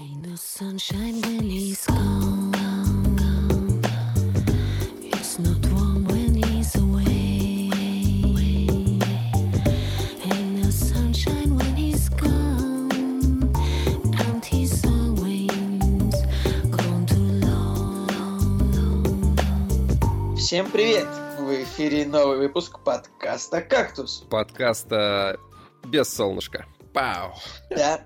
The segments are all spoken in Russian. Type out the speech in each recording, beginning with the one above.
Ain't no sunshine when he's gone. It's not warm when he's away. Ain't no sunshine when he's gone. And he's always gone too long. Всем привет! В эфире новый выпуск подкаста «Кактус». подкаста без солнышка. Пау! Да,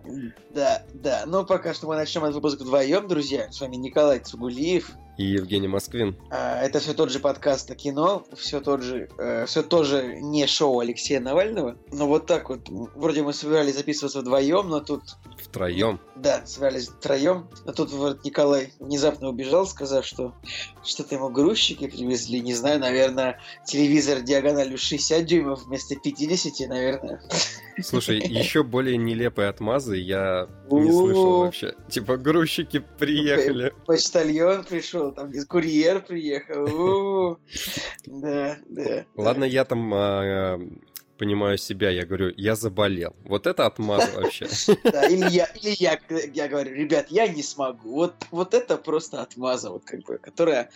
да, да. Ну, пока что мы начнем этот выпуск вдвоем, друзья. С вами Николай Цугулиев. И Евгений Москвин. А, Это все тот же подкаст о кино, все тот же, все тоже не шоу Алексея Навального. Но вот так вот, вроде мы собирались записываться вдвоем, но тут, Втроем. да, собирались втроем. Но тут вот Николай внезапно убежал, сказав, что что-то ему грузчики привезли. Не знаю, наверное, телевизор диагональю 60 дюймов вместо 50, наверное. Слушай, еще более нелепые отмазы я не слышал вообще. Типа, грузчики приехали. Почтальон пришел, там курьер приехал. Да, да. Ладно, я там а, понимаю себя, я говорю, я заболел. Вот это отмаза вообще. Да, или я, или я, я говорю, ребят, я не смогу. Вот, вот это просто отмаза, вот как бы, которая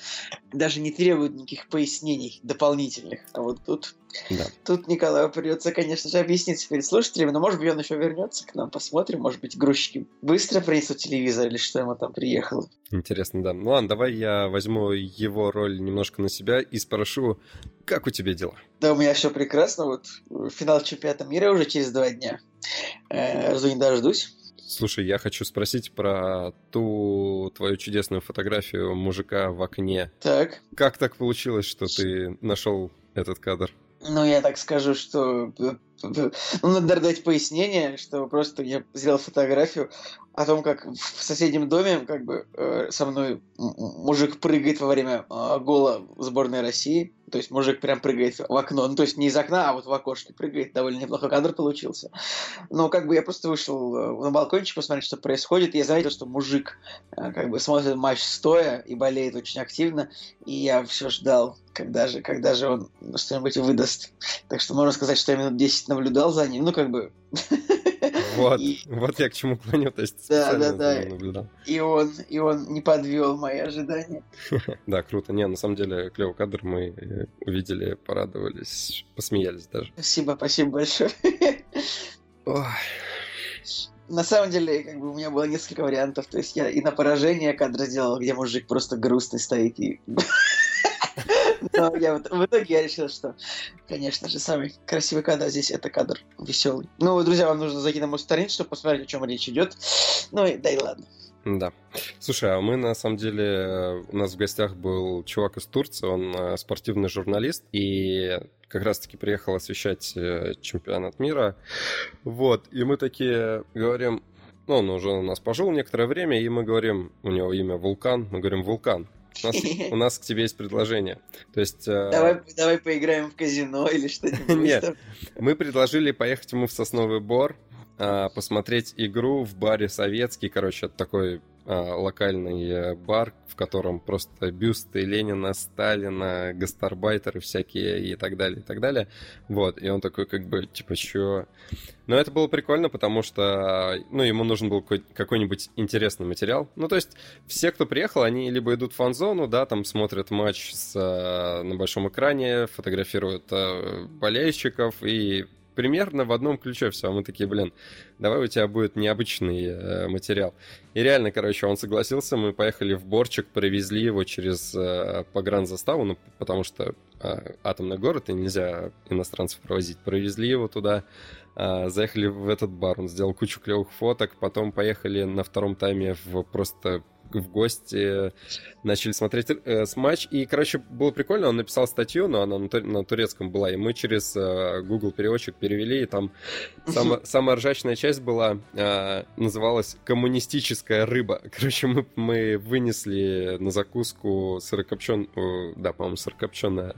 даже не требует никаких пояснений дополнительных. А вот тут, Да. тут Николаю придется, конечно же, объясниться перед слушателями, но может быть он еще вернется к нам, посмотрим, может быть грузчики быстро принесут телевизор или что ему там приехало. Интересно, да. Ну ладно, давай я возьму его роль немножко на себя и спрошу, как у тебя дела? Да, у меня все прекрасно. Вот э, финал чемпионата мира уже через два дня. Э, Жду не дождусь. Слушай, я хочу спросить про ту твою чудесную фотографию мужика в окне. Так. Как так получилось, что ты нашел этот кадр? Ну, я так скажу, что... э, Ну, надо дать пояснение, что просто я сделал фотографию о том, как в соседнем доме как бы э, со мной мужик прыгает во время э, гола сборной России. То есть мужик прям прыгает в окно. Ну, то есть не из окна, а вот в окошке прыгает. Довольно неплохой кадр получился. Но как бы я просто вышел э, на балкончик посмотреть, что происходит. Я заметил, что мужик э, как бы смотрит матч стоя и болеет очень активно. И я все ждал, когда же, когда же он что-нибудь выдаст. Так что можно сказать, что я минут 10 наблюдал за ним. Ну, как бы... Вот, И, вот я к чему клоню, то есть Да, да, да. наблюдал. и он, и он не подвел мои ожидания. Да, круто. Не, на самом деле, клевый кадр мы э, увидели, порадовались, посмеялись даже. Спасибо, спасибо большое. Ой, На самом деле, как бы у меня было несколько вариантов. То есть я и на поражение кадр сделал, где мужик просто грустный стоит и... Но я вот- в итоге я решил, что, конечно же, самый красивый кадр здесь это кадр веселый. Ну, друзья, вам нужно зайти на мой страницу, чтобы посмотреть, о чем речь идет. Ну и да и ладно. Да. Слушай, а мы на самом деле, у нас в гостях был чувак из Турции, он э, спортивный журналист, и как раз-таки приехал освещать э, чемпионат мира. Вот, и мы такие говорим, ну, он уже у нас пожил некоторое время, и мы говорим, у него имя Вулкан, мы говорим, Вулкан, у нас, у нас к тебе есть предложение. То есть... э, Давай, давай поиграем в казино или что-нибудь. Нет. Мы предложили поехать ему в Сосновый Бор, а, посмотреть игру в баре Советский. Короче, такой локальный э, бар, в котором просто бюсты Ленина, Сталина, гастарбайтеры всякие и так далее, и так далее. Вот, и он такой как бы, типа, чё? Но это было прикольно, потому что, ну, ему нужен был какой- какой-нибудь интересный материал. Ну, то есть, все, кто приехал, они либо идут в фан-зону, да, там смотрят матч с, э, на большом экране, фотографируют э, болельщиков и примерно в одном ключе все. Мы такие, блин, давай у тебя будет необычный э, материал. И реально, короче, он согласился, мы поехали в Борчик, провезли его через э, погранзаставу, ну, потому что э, атомный город, и нельзя иностранцев провозить. Провезли его туда, э, заехали в этот бар, он сделал кучу клевых фоток, потом поехали на втором тайме в просто в гости, начали смотреть э, с матч, и, короче, было прикольно, он написал статью, но она на, тур- на турецком была, и мы через э, Google переводчик перевели, и там самая, самая ржачная часть была, э, называлась «Коммунистическая рыба». Короче, мы, мы вынесли на закуску сырокопченую, да, по-моему, сырокопченая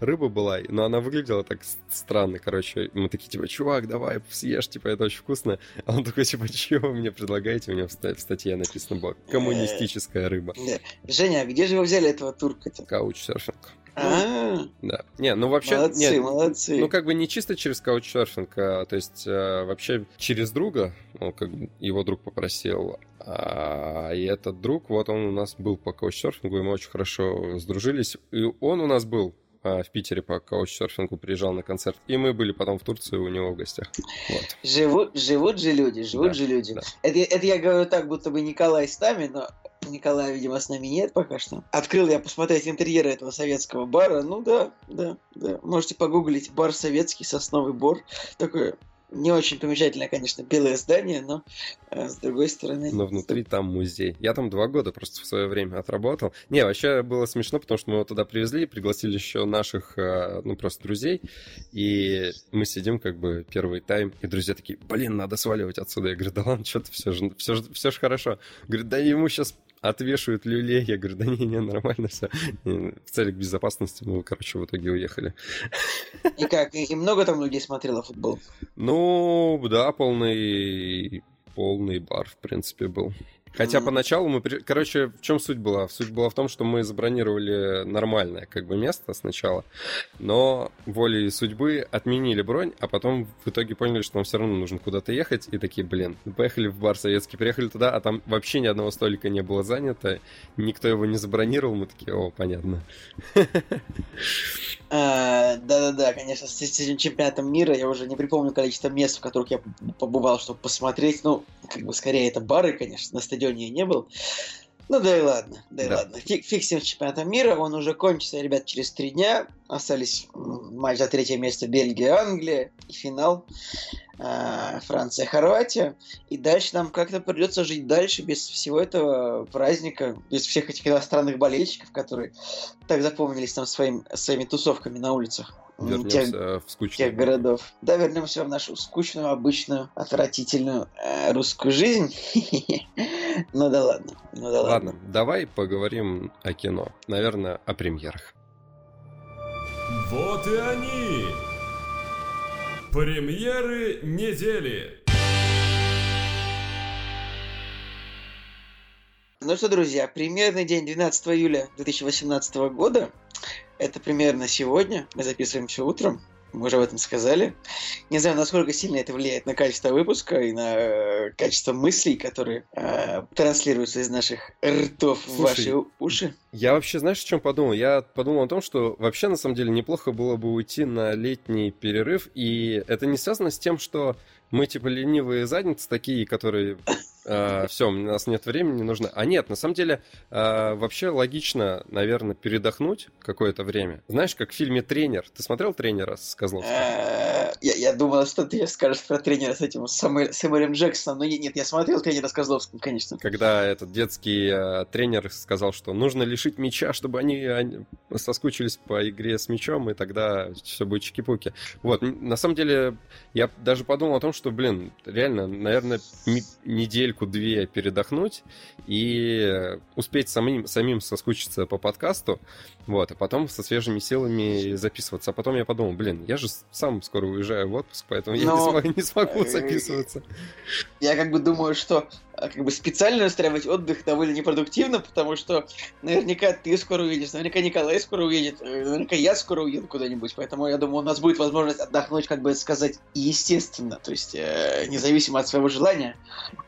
рыба была, но она выглядела так странно, короче, мы такие, типа, чувак, давай съешь, типа, это очень вкусно, а он такой, типа, чего вы мне предлагаете, у ста- в статье написано было «Коммунистическая мистическая рыба. Да. Женя, а где же вы взяли этого турка-то? Каучсерфинг. А, Да. Не, ну вообще... молодцы, нет, молодцы. Ну, как бы не чисто через каучсерфинг, а, то есть э, вообще через друга, ну, как бы его друг попросил, а, и этот друг, вот он у нас был по каучсерфингу, и мы очень хорошо сдружились, и он у нас был а, в Питере по каучсерфингу, приезжал на концерт, и мы были потом в Турции у него в гостях. Вот. Живут, живут же люди, живут Да, же люди. да. Это, это я говорю так, будто бы Николай с нами, но Николая, видимо, с нами нет пока что. Открыл я посмотреть интерьеры этого советского бара. Ну да, да, да. Можете погуглить бар советский, сосновый бор. Такое не очень примечательное, конечно, белое здание, но э, с другой стороны... Но внутри там музей. Я там два года просто в свое время отработал. Не, вообще было смешно, потому что мы его туда привезли, пригласили еще наших, э, ну, просто друзей, и мы сидим как бы первый тайм, и друзья такие, блин, надо сваливать отсюда. Я говорю, да ладно, что-то все же, все, же, все же хорошо. Говорит, да ему сейчас отвешивают люлей. Я говорю, да не, не, нормально все. В целях безопасности мы, короче, в итоге уехали. И как, и, много там людей смотрело футбол? Ну, да, полный, полный бар, в принципе, был. Хотя Мгм. поначалу мы... Короче, в чем суть была? Суть была в том, что мы забронировали нормальное как бы место сначала, но волей судьбы отменили бронь, а потом в итоге поняли, что нам все равно нужно куда-то ехать, и такие, блин, поехали в бар советский, приехали туда, а там вообще ни одного столика не было занято, никто его не забронировал, мы такие, о, понятно. А, Да-да-да, конечно, с с этим чемпионатом мира я уже не припомню количество мест, в которых я побывал, чтобы посмотреть. Ну, как бы скорее это бары, конечно, на стадионе я не был. Ну да и ладно, да и Да. ладно. Фиг, фиг с ним с чемпионатом мира, он уже кончится, ребят, через три дня. Остались матч за третье место Бельгия, Англия и финал а, Франция, Хорватия. И дальше нам как-то придется жить дальше без всего этого праздника, без всех этих иностранных болельщиков, которые так запомнились там своим, своими тусовками на улицах. м, тех- Вернемся в скучный тех городов. Да, вернемся в нашу скучную, обычную, отвратительную э, русскую жизнь. Ну да ладно. Ну да ладно. Ладно, давай поговорим о кино. Наверное, о премьерах. Вот и они! Премьеры недели! Ну что, друзья, премьерный день 12 июля 2018 года. Это примерно сегодня. Мы записываем все утром. Мы уже об этом сказали. Не знаю, насколько сильно это влияет на качество выпуска и на э, качество мыслей, которые э, транслируются из наших ртов в Слушай, ваши уши. Я вообще, знаешь, о чем подумал? Я подумал о том, что вообще, на самом деле, неплохо было бы уйти на летний перерыв, и это не связано с тем, что мы, типа, ленивые задницы такие, которые... все, у нас нет времени, не нужно. А нет, на самом деле, э, вообще логично, наверное, передохнуть какое-то время. Знаешь, как в фильме «Тренер». Ты смотрел «Тренера» с Козловским? Э, Я, я думал, что ты скажешь про тренера с этим Сэмюэлем Джексоном, но нет, я смотрел тренера с Козловским, конечно. Когда этот детский э, тренер сказал, что нужно лишить мяча, чтобы они, они соскучились по игре с мячом, и тогда все будет чики-пуки. Вот, на самом деле, я даже подумал о том, что, блин, реально, наверное, ми- недельку-две передохнуть и успеть самим, самим соскучиться по подкасту, вот, а потом со свежими силами записываться. А потом я подумал, блин, я же сам скоро уезжаю в отпуск, поэтому я не Но- смогу, не смогу э, записываться. Я как бы думаю, что как бы специально устраивать отдых довольно непродуктивно, потому что наверняка ты скоро уедешь, наверняка Николай скоро уедет, э, наверняка я скоро уеду куда-нибудь, поэтому я думаю, у нас будет возможность отдохнуть, как бы сказать, естественно, то есть э, независимо от своего желания,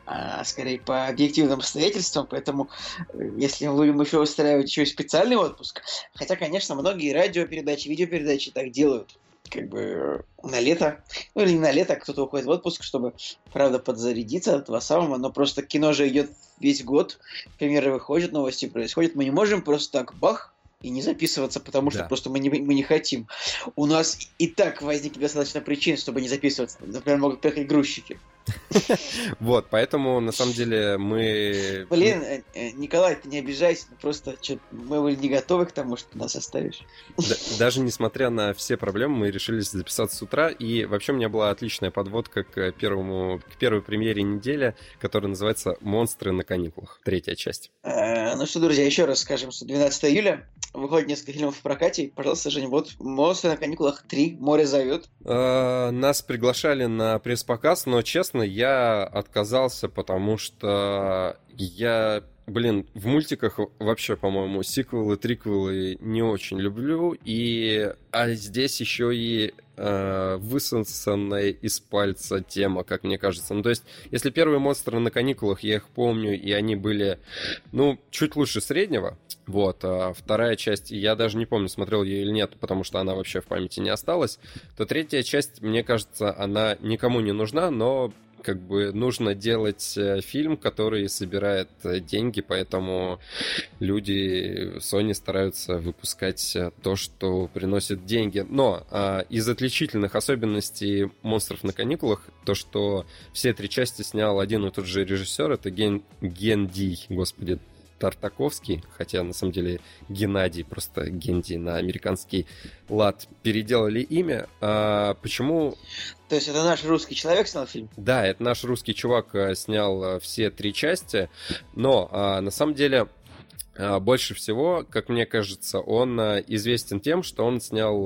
а скорее по объективным обстоятельствам, поэтому э, если мы будем еще устраивать еще и специальный отпуск, хотя, конечно, многие радиопередачи, видеопередачи так делают, как бы на лето, ну или не на лето, кто-то уходит в отпуск, чтобы, правда, подзарядиться от этого самого, но просто кино же идет весь год, премьеры выходят, новости происходят, мы не можем просто так бах и не записываться, потому что Да. просто мы не, мы не хотим. У нас и так возникли достаточно причин, чтобы не записываться. Например, могут приехать грузчики. Вот, поэтому, на самом деле, мы... Блин, э, э, Николай, ты не обижайся, ну просто мы были не готовы к тому, что ты нас оставишь. Да- даже несмотря на все проблемы, мы решились записаться с утра, и вообще у меня была отличная подводка к первому, к первой премьере недели, которая называется «Монстры на каникулах», третья часть. Э, Ну что, друзья, еще раз скажем, что 12 июля выходит несколько фильмов в прокате. Пожалуйста, Женя, вот «Монстры на каникулах 3. Море зовет». Э, Нас приглашали на пресс-показ, но, честно, я отказался, потому что я блин, в мультиках вообще, по-моему, сиквелы, триквелы не очень люблю, и а здесь еще и э, высосанная из пальца тема, как мне кажется. Ну, то есть, если первые монстры на каникулах, я их помню, и они были, ну, чуть лучше среднего, вот, а вторая часть, я даже не помню, смотрел ее или нет, потому что она вообще в памяти не осталась, то третья часть, мне кажется, она никому не нужна, но как бы нужно делать э, фильм, который собирает э, деньги, поэтому люди Sony стараются выпускать э, то, что приносит деньги. Но а, из отличительных особенностей «Монстров на каникулах» то, что все три части снял один и тот же режиссер, это Ген, Ген Ди, господи, Тартаковский, хотя на самом деле Геннадий, просто Генди на американский лад переделали имя. А почему? То есть это наш русский человек снял фильм? Да, это наш русский чувак э, снял э, все три части, но а, на самом деле а, больше всего, как мне кажется, он э, известен тем, что он снял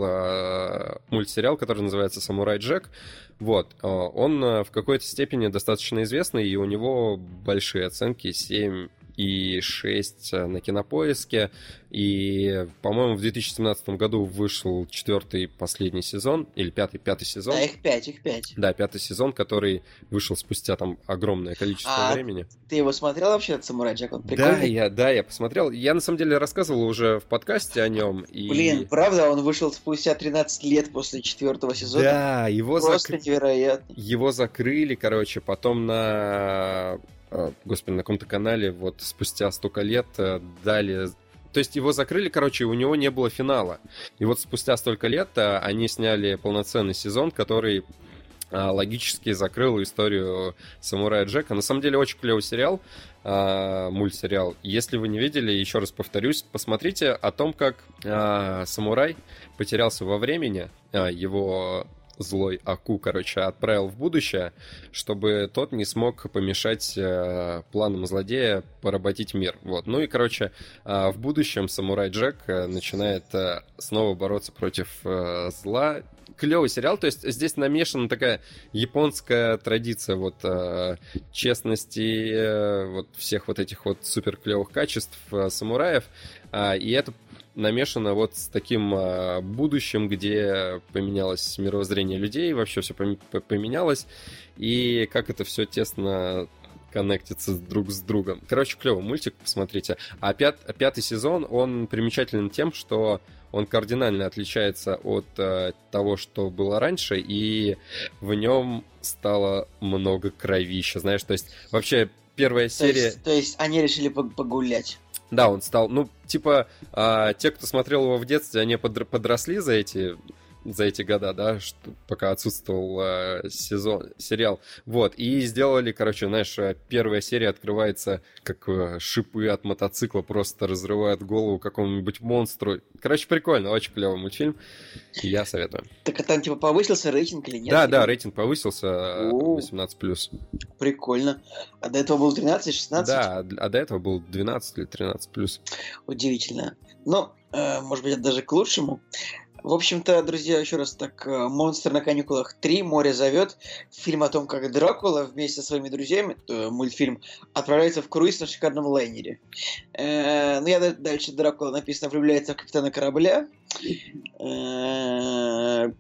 мультсериал, который называется «Самурай Джек». Вот, он в какой-то степени достаточно известный, и у него большие оценки, 7 и 6 на кинопоиске. И, по-моему, в 2017 году вышел четвертый последний сезон, или пятый, пятый сезон. Да, их пять, их пять. Да, пятый сезон, который вышел спустя там огромное количество А времени. Ты его смотрел вообще, «Самурай Джек»? Он прикольный? Да, я, да, я посмотрел. Я на самом деле рассказывал уже в подкасте о нем. И... Блин, правда, он вышел спустя 13 лет после четвертого сезона? Да, его, Просто зак- невероятно. его закрыли, короче, потом на э, господи, на каком-то канале вот спустя столько лет э, дали то есть его закрыли, короче, и у него не было финала. И вот спустя столько лет э, они сняли полноценный сезон, который э, логически закрыл историю Самурая Джека. На самом деле очень клевый сериал, э, мультсериал. Если вы не видели, еще раз повторюсь, посмотрите о том, как э, самурай потерялся во времени, э, его злой Аку, короче, отправил в будущее, чтобы тот не смог помешать э, планам злодея поработить мир. Вот. Ну и, короче, э, в будущем самурай Джек э, начинает э, снова бороться против э, зла. Клевый сериал, то есть здесь намешана такая японская традиция вот э, честности, э, вот всех вот этих вот супер клевых качеств э, самураев, А, и это намешано вот с таким а, будущим, где поменялось мировоззрение людей, вообще все поменялось, и как это все тесно коннектится друг с другом. Короче, клевый мультик, посмотрите. А пят, пятый сезон, он примечателен тем, что он кардинально отличается от э, того, что было раньше, и в нем стало много кровища, знаешь, то есть вообще первая То серия... есть, то есть они решили пог- погулять. Да, он стал, ну, типа, а, те, кто смотрел его в детстве, они подр- подросли за эти за эти года, да, что, пока отсутствовал э, сезон, сериал. Вот, и сделали, короче, знаешь, э, первая серия открывается, как э, шипы от мотоцикла просто разрывают голову какому-нибудь монстру. Короче, прикольно, очень клевый мультфильм. Я советую. Так а там типа повысился рейтинг или нет? да, да, рейтинг повысился э, О. 18+. Прикольно. А до этого был 13, 16? Да, а до этого был 12 или 13+. Удивительно. Ну, э, может быть, это даже к лучшему. В общем-то, друзья, еще раз так, э, «Монстр на каникулах 3. Море зовет». Фильм о том, как Дракула вместе со своими друзьями, э, мультфильм, отправляется в круиз на шикарном лайнере. Э, ну, я дальше Дракула написано влюбляется в капитана корабля.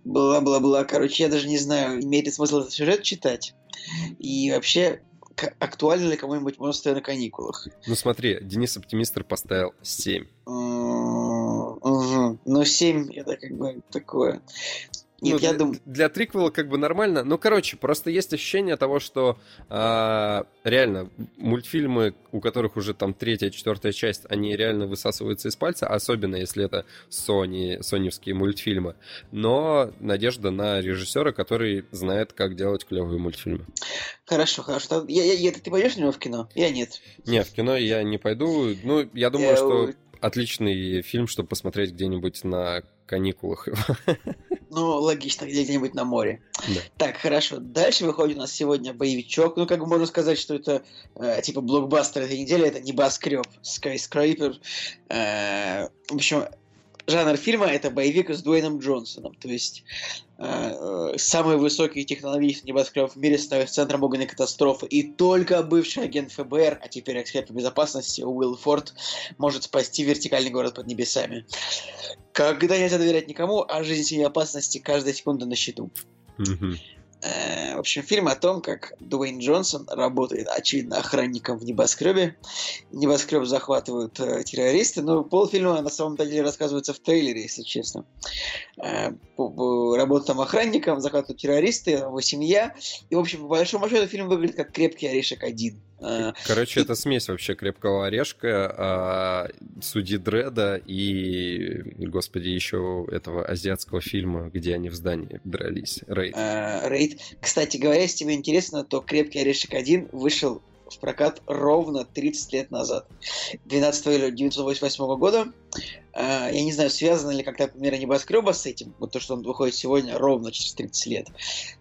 Бла-бла-бла. Короче, я даже не знаю, имеет ли смысл этот сюжет читать. И вообще, актуально ли кому-нибудь «Монстры на каникулах»? Ну смотри, Денис Оптимистр поставил 7. Мгм. Ну, 7 это как бы такое. Нет, Ну, я для, думаю... для триквела как бы нормально. Ну, короче, просто есть ощущение того, что а, реально мультфильмы, у которых уже там третья, четвертая часть, они реально высасываются из пальца, особенно если это Sony, соневские мультфильмы. Но надежда на режиссера, который знает, как делать клевые мультфильмы. Хорошо, хорошо. Я, я, я- ты пойдешь на него в кино? Я нет. Не, в кино я не пойду. Ну, я думаю, Я, что э, отличный фильм, чтобы посмотреть где-нибудь на каникулах. Ну, логично, где- где-нибудь на море. Да. Так, хорошо. Дальше выходит у нас сегодня боевичок. Ну, как бы можно сказать, что это э, типа блокбастер этой недели. Это небоскреб. Skyscraper. Э, в общем, жанр фильма это боевик с Дуэйном Джонсоном. То есть э, э, самый высокий технологический небоскреб в мире становится центром огненной катастрофы. И только бывший агент ФБР, а теперь эксперт по безопасности Уилл Форд, может спасти вертикальный город под небесами. Когда нельзя доверять никому, а жизнь семье опасности каждая секунда на счету. Мгм. Э, В общем, фильм о том, как Дуэйн Джонсон работает, очевидно, охранником в небоскребе. Небоскреб захватывают э, террористы, но полфильма на самом деле рассказывается в трейлере, если честно. Э, Работает там охранником, захватывают террористы, его семья. И, в общем, по большому счету, фильм выглядит как крепкий орешек один. Э, Короче, это смесь вообще крепкого орешка, а, судьи Дреда и, господи, еще этого азиатского фильма, где они в здании дрались. Рейд. э, Рейд. Кстати говоря, если тебе интересно, то «Крепкий орешек 1» вышел в прокат ровно 30 лет назад. 12 июля 1988 года. Э, Я не знаю, связано ли как-то мира небоскреба с этим, вот то, что он выходит сегодня ровно через 30 лет.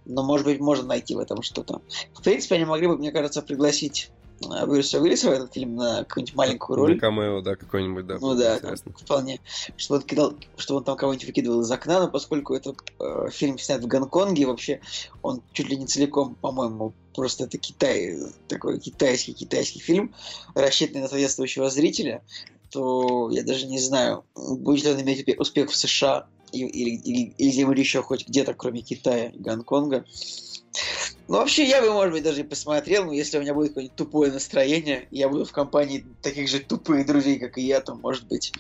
Но, может быть, можно найти в этом что-то. В принципе, они могли бы, мне кажется, пригласить Брюса Уиллиса в этот фильм на какую-нибудь маленькую роль. На камео, да, какой-нибудь, да. Ну да, интересно. там вполне. Чтобы он, кидал, чтобы он там кого-нибудь выкидывал из окна, но поскольку это э, фильм снят в Гонконге, вообще он чуть ли не целиком, по-моему, просто это Китай, такой китайский-китайский фильм, рассчитанный на соответствующего зрителя, то я даже не знаю, будет ли он иметь успе- успех в США или, или, или где-нибудь еще хоть где-то, кроме Китая и Гонконга. Ну, вообще, я бы, может быть, даже и посмотрел, но если у меня будет какое-нибудь тупое настроение, я буду в компании таких же тупых друзей, как и я, то, может быть,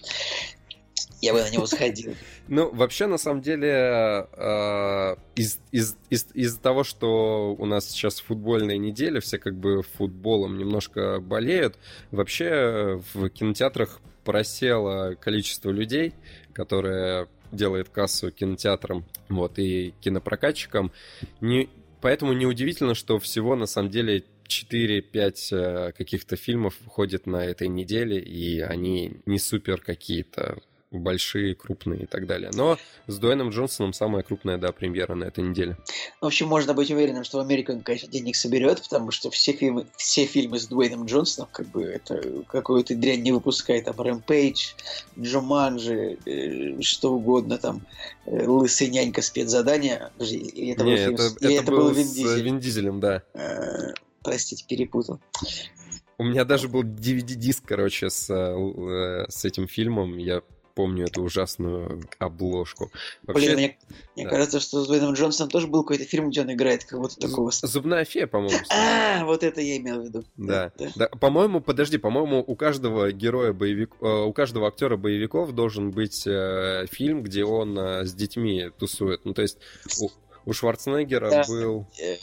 я бы на него сходил. Ну, вообще, на самом деле, э, из, из, из, из-за того, что у нас сейчас футбольная неделя, все как бы футболом немножко болеют, вообще в кинотеатрах просело количество людей, которые делает кассу кинотеатрам вот, и кинопрокатчикам. Не, поэтому неудивительно, что всего на самом деле 4-5 э, каких-то фильмов выходит на этой неделе, и они не супер какие-то большие, крупные и так далее. Но с Дуэйном Джонсоном самая крупная, да, премьера на этой неделе. В общем, можно быть уверенным, что он, конечно, денег соберет, потому что все фильмы, все фильмы с Дуэйном Джонсоном, как бы, это какую-то дрянь не выпускает. Там Рэмпейдж, Джуманджи, э, что угодно, там, э, Лысый нянька спецзадание. Подожди, или это, был Не, фильм это, или это это был был Вин с Дизель? Вин Дизелем, да. Э, Простите, перепутал. У меня даже был DVD-диск, короче, с, э, с этим фильмом. Я помню эту ужасную обложку. Вообще, Блин, мне, мне да. кажется, что с Дуэйном Джонсоном тоже был какой-то фильм, где он играет кого-то такого. Зубная фея, по-моему. А, вот это я имел в виду. Да, да. По-моему, подожди, по-моему, у каждого героя боевик, э, у каждого актера боевиков должен быть э, фильм, где он э, с детьми тусует. Ну, то есть у, у Шварценеггера Да. был, Э,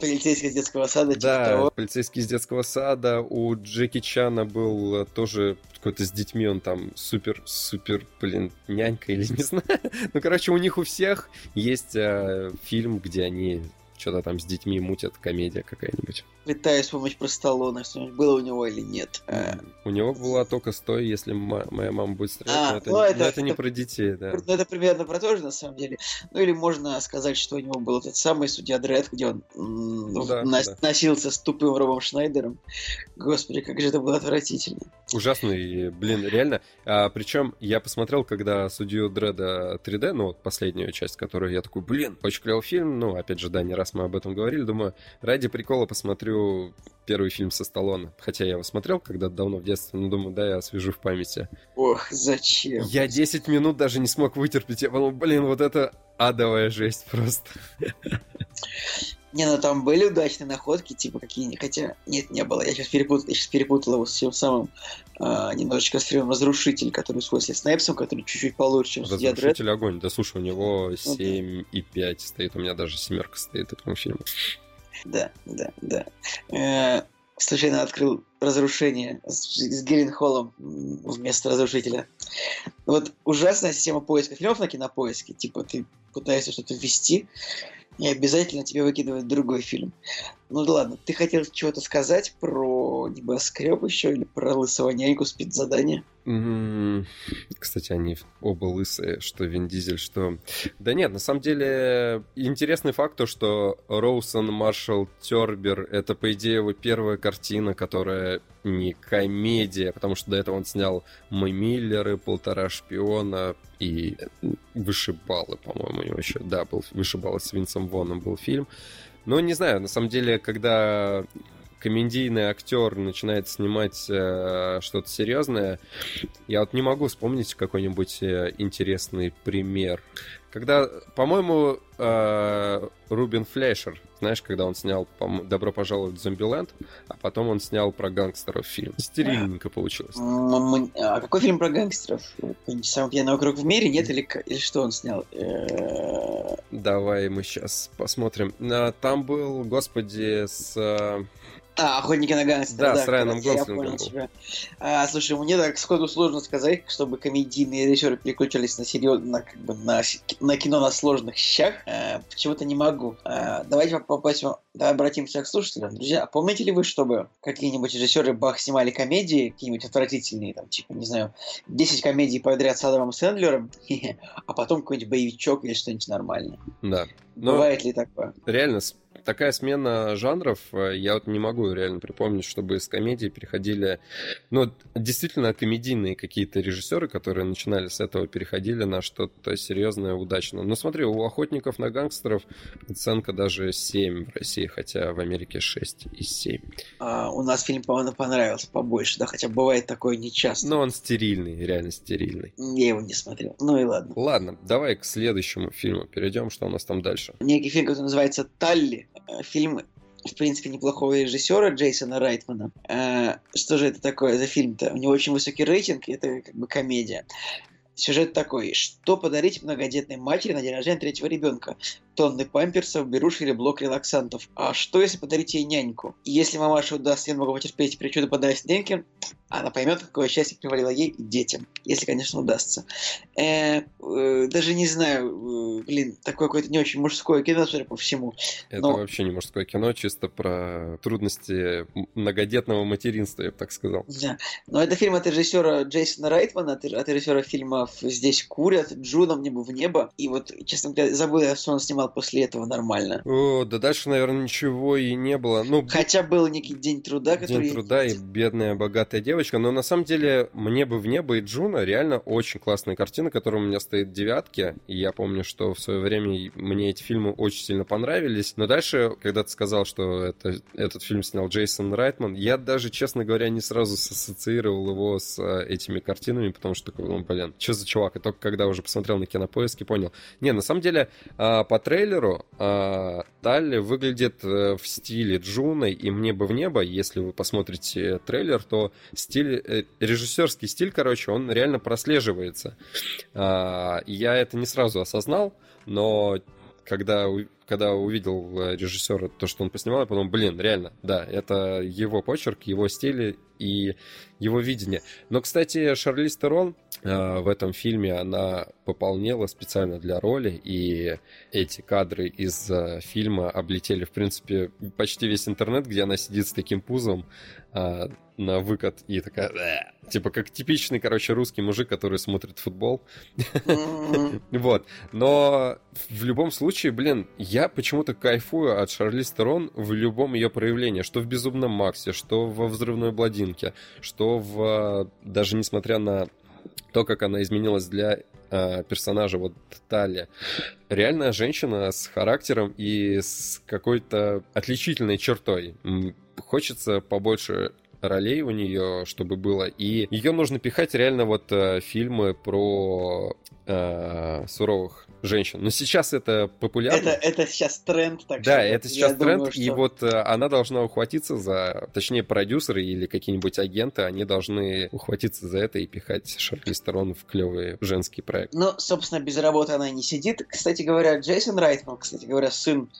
Полицейский из детского сада, типа да, того. полицейский из детского сада, у Джеки Чана был э, тоже какой-то с детьми, он там супер, супер, блин, нянька или не знаю. Ну, короче, у них у всех есть э, фильм, где они что-то там с детьми мутят, комедия какая-нибудь. Пытаюсь вспомнить про Сталлоне, что-нибудь было у него или нет. У него была только стой, если моя мама будет стрелять, А, но, это, ну, но это- это не это- про детей, да. Ну, это примерно про то же, на самом деле. Ну, или можно сказать, что у него был этот самый судья Дред, где он Ну да, нас- да. носился с тупым Робом Шнайдером. Господи, как же это было отвратительно. Ужасный, блин, реально. А, причем я посмотрел, когда судью Дреда 3D, ну, вот последнюю часть, которую я такой, блин, очень клевый фильм. Ну, опять же, да, не раз мы об этом говорили. Думаю, ради прикола посмотрю первый фильм со Сталлоне. Хотя я его смотрел когда-то давно в детстве, но думаю, да, я освежу в памяти. Ох, зачем? Я 10 минут даже не смог вытерпеть. Я подумал, блин, вот это адовая жесть просто. Не, ну там были удачные находки, типа какие-нибудь, хотя нет, не было. Я сейчас перепутал, я сейчас перепутал его с тем самым а, немножечко с фильмом Разрушитель, который с Уэсли Снайпсом, который чуть-чуть получше, чем Судья Дред. Разрушитель огонь. Да слушай, у него Ну да. 7 и 5 стоит. У меня даже семерка стоит этому фильму. Да, да, да. Э, случайно открыл разрушение с, с Гиллинхолом м, вместо разрушителя. Вот ужасная система поиска фильмов на кинопоиске. Типа ты пытаешься что-то ввести, и обязательно тебе выкидывает другой фильм. Ну да ладно, ты хотел чего-то сказать про небоскреб еще или про лысого няньку спецзадание? Кстати, они оба лысые, что Вин Дизель, что... Да нет, на самом деле, интересный факт то, что Роусон Маршалл Тербер — это, по идее, его первая картина, которая не комедия, потому что до этого он снял «Мы Миллеры», «Полтора шпиона» и «Вышибалы», по-моему, у него еще, да, был «Вышибалы» с Винсом Воном был фильм. Но не знаю, на самом деле, когда комедийный актер начинает снимать э, что-то серьезное, я вот не могу вспомнить какой-нибудь э, интересный пример. Когда, по-моему, э, Рубин Флешер, знаешь, когда он снял «Добро пожаловать в Зомбиленд», а потом он снял про гангстеров фильм. Стерильненько получилось. М- м- А какой фильм про гангстеров? Самый пьяный округ в мире, нет? Или, или что он снял? Э, Давай мы сейчас посмотрим. А, Там был, господи, с... А, охотники на гангстера. Да, с как Райаном Гослингом. А, слушай, мне так сходу сложно сказать, чтобы комедийные режиссеры переключались на серьезно, на, как бы, на, с- на кино на сложных щах. А, почему-то не могу. А, давайте попадем, давай обратимся к слушателям. Друзья, помните ли вы, чтобы какие-нибудь режиссеры Бах снимали комедии, какие-нибудь отвратительные, там, типа, не знаю, 10 комедий подряд с Адамом Сэндлером, а потом какой-нибудь боевичок или что-нибудь нормальное? Да. Но Бывает ли такое? реально, с- такая смена жанров, э, я вот не могу реально припомнить, чтобы из комедии переходили... Ну, действительно, комедийные какие-то режиссеры, которые начинали с этого, переходили на что-то серьезное, удачно. Но смотри, у «Охотников на гангстеров» оценка даже 7 в России, хотя в Америке 6 из 7. А, у нас фильм, по-моему, понравился побольше, да, хотя бывает такое нечасто. Но он стерильный, реально стерильный. Я его не смотрел. Ну и ладно. Ладно, давай к следующему фильму перейдем, что у нас там дальше. Некий фильм, который называется «Талли». Э, Фильм, в принципе, неплохого режиссера Джейсона Райтмана. Э, Что же это такое за фильм-то? У него очень высокий рейтинг, и это как бы комедия. Сюжет такой. Что подарить многодетной матери на день рождения третьего ребенка? Тонны памперсов, беруши или блок релаксантов. А что, если подарить ей няньку? И если мамаше удастся немного потерпеть причуды подарить няньке, она поймет, какое счастье привалило ей и детям. Если, конечно, удастся. Э, э, даже не знаю, э, блин, такое какое-то не очень мужское кино, судя по всему. Это Но- вообще не мужское кино, чисто про трудности многодетного материнства, я бы так сказал. Да. Но это фильм от режиссера Джейсона Райтмана, от, от режиссера фильмов «Здесь курят», «Джуном небо в небо». И вот, честно говоря, забыл, что он снимал после этого нормально. О, да дальше, наверное, ничего и не было. Ну, Хотя был некий День труда, который... День труда и бедная богатая девочка. Но на самом деле мне бы в небо и Джуна реально очень классная картина, которая у меня стоит в девятке. И я помню, что в свое время мне эти фильмы очень сильно понравились. Но дальше, когда ты сказал, что это, этот фильм снял Джейсон Райтман, я даже, честно говоря, не сразу ассоциировал его с э, этими картинами, потому что такой, ну, блин, что за чувак? И только когда уже посмотрел на кинопоиске, понял. Не, на самом деле, а, по трейлеру а, Талли выглядит э, в стиле Джуно и «Мне бы в небо». Если вы посмотрите трейлер, то стиль, э, режиссерский стиль, короче, он реально прослеживается. А, Я это не сразу осознал, но когда, когда увидел э, режиссера то, что он поснимал, я подумал, блин, реально, да, это его почерк, его стиль и его видение. Но, кстати, Шарлиз Терон э, в этом фильме, она пополнела специально для роли, и эти кадры из э, фильма облетели, в принципе, почти весь интернет, где она сидит с таким пузом э, на выкат и такая... Типа как типичный, короче, русский мужик, который смотрит футбол. Вот. Но в любом случае, блин, я почему-то кайфую от Шарлиз Терон в любом ее проявлении. Что в «Безумном Максе», что во «Взрывной бладинке», что в... Даже несмотря на то, как она изменилась для э, персонажа вот Тали. Реальная женщина с характером и с какой-то отличительной чертой. Хочется побольше ролей у нее, чтобы было. И ее нужно пихать реально вот э, фильмы про э, суровых женщин. Но сейчас это популярно. Это, это сейчас тренд, так Да, что это сейчас тренд, думаю, и что- вот э, она должна ухватиться за, точнее, продюсеры или какие-нибудь агенты, они должны ухватиться за это и пихать Шарлиз Терон в клевый женский проект. Ну, собственно, без работы она и не сидит. Кстати говоря, Джейсон Райтман, кстати говоря, сын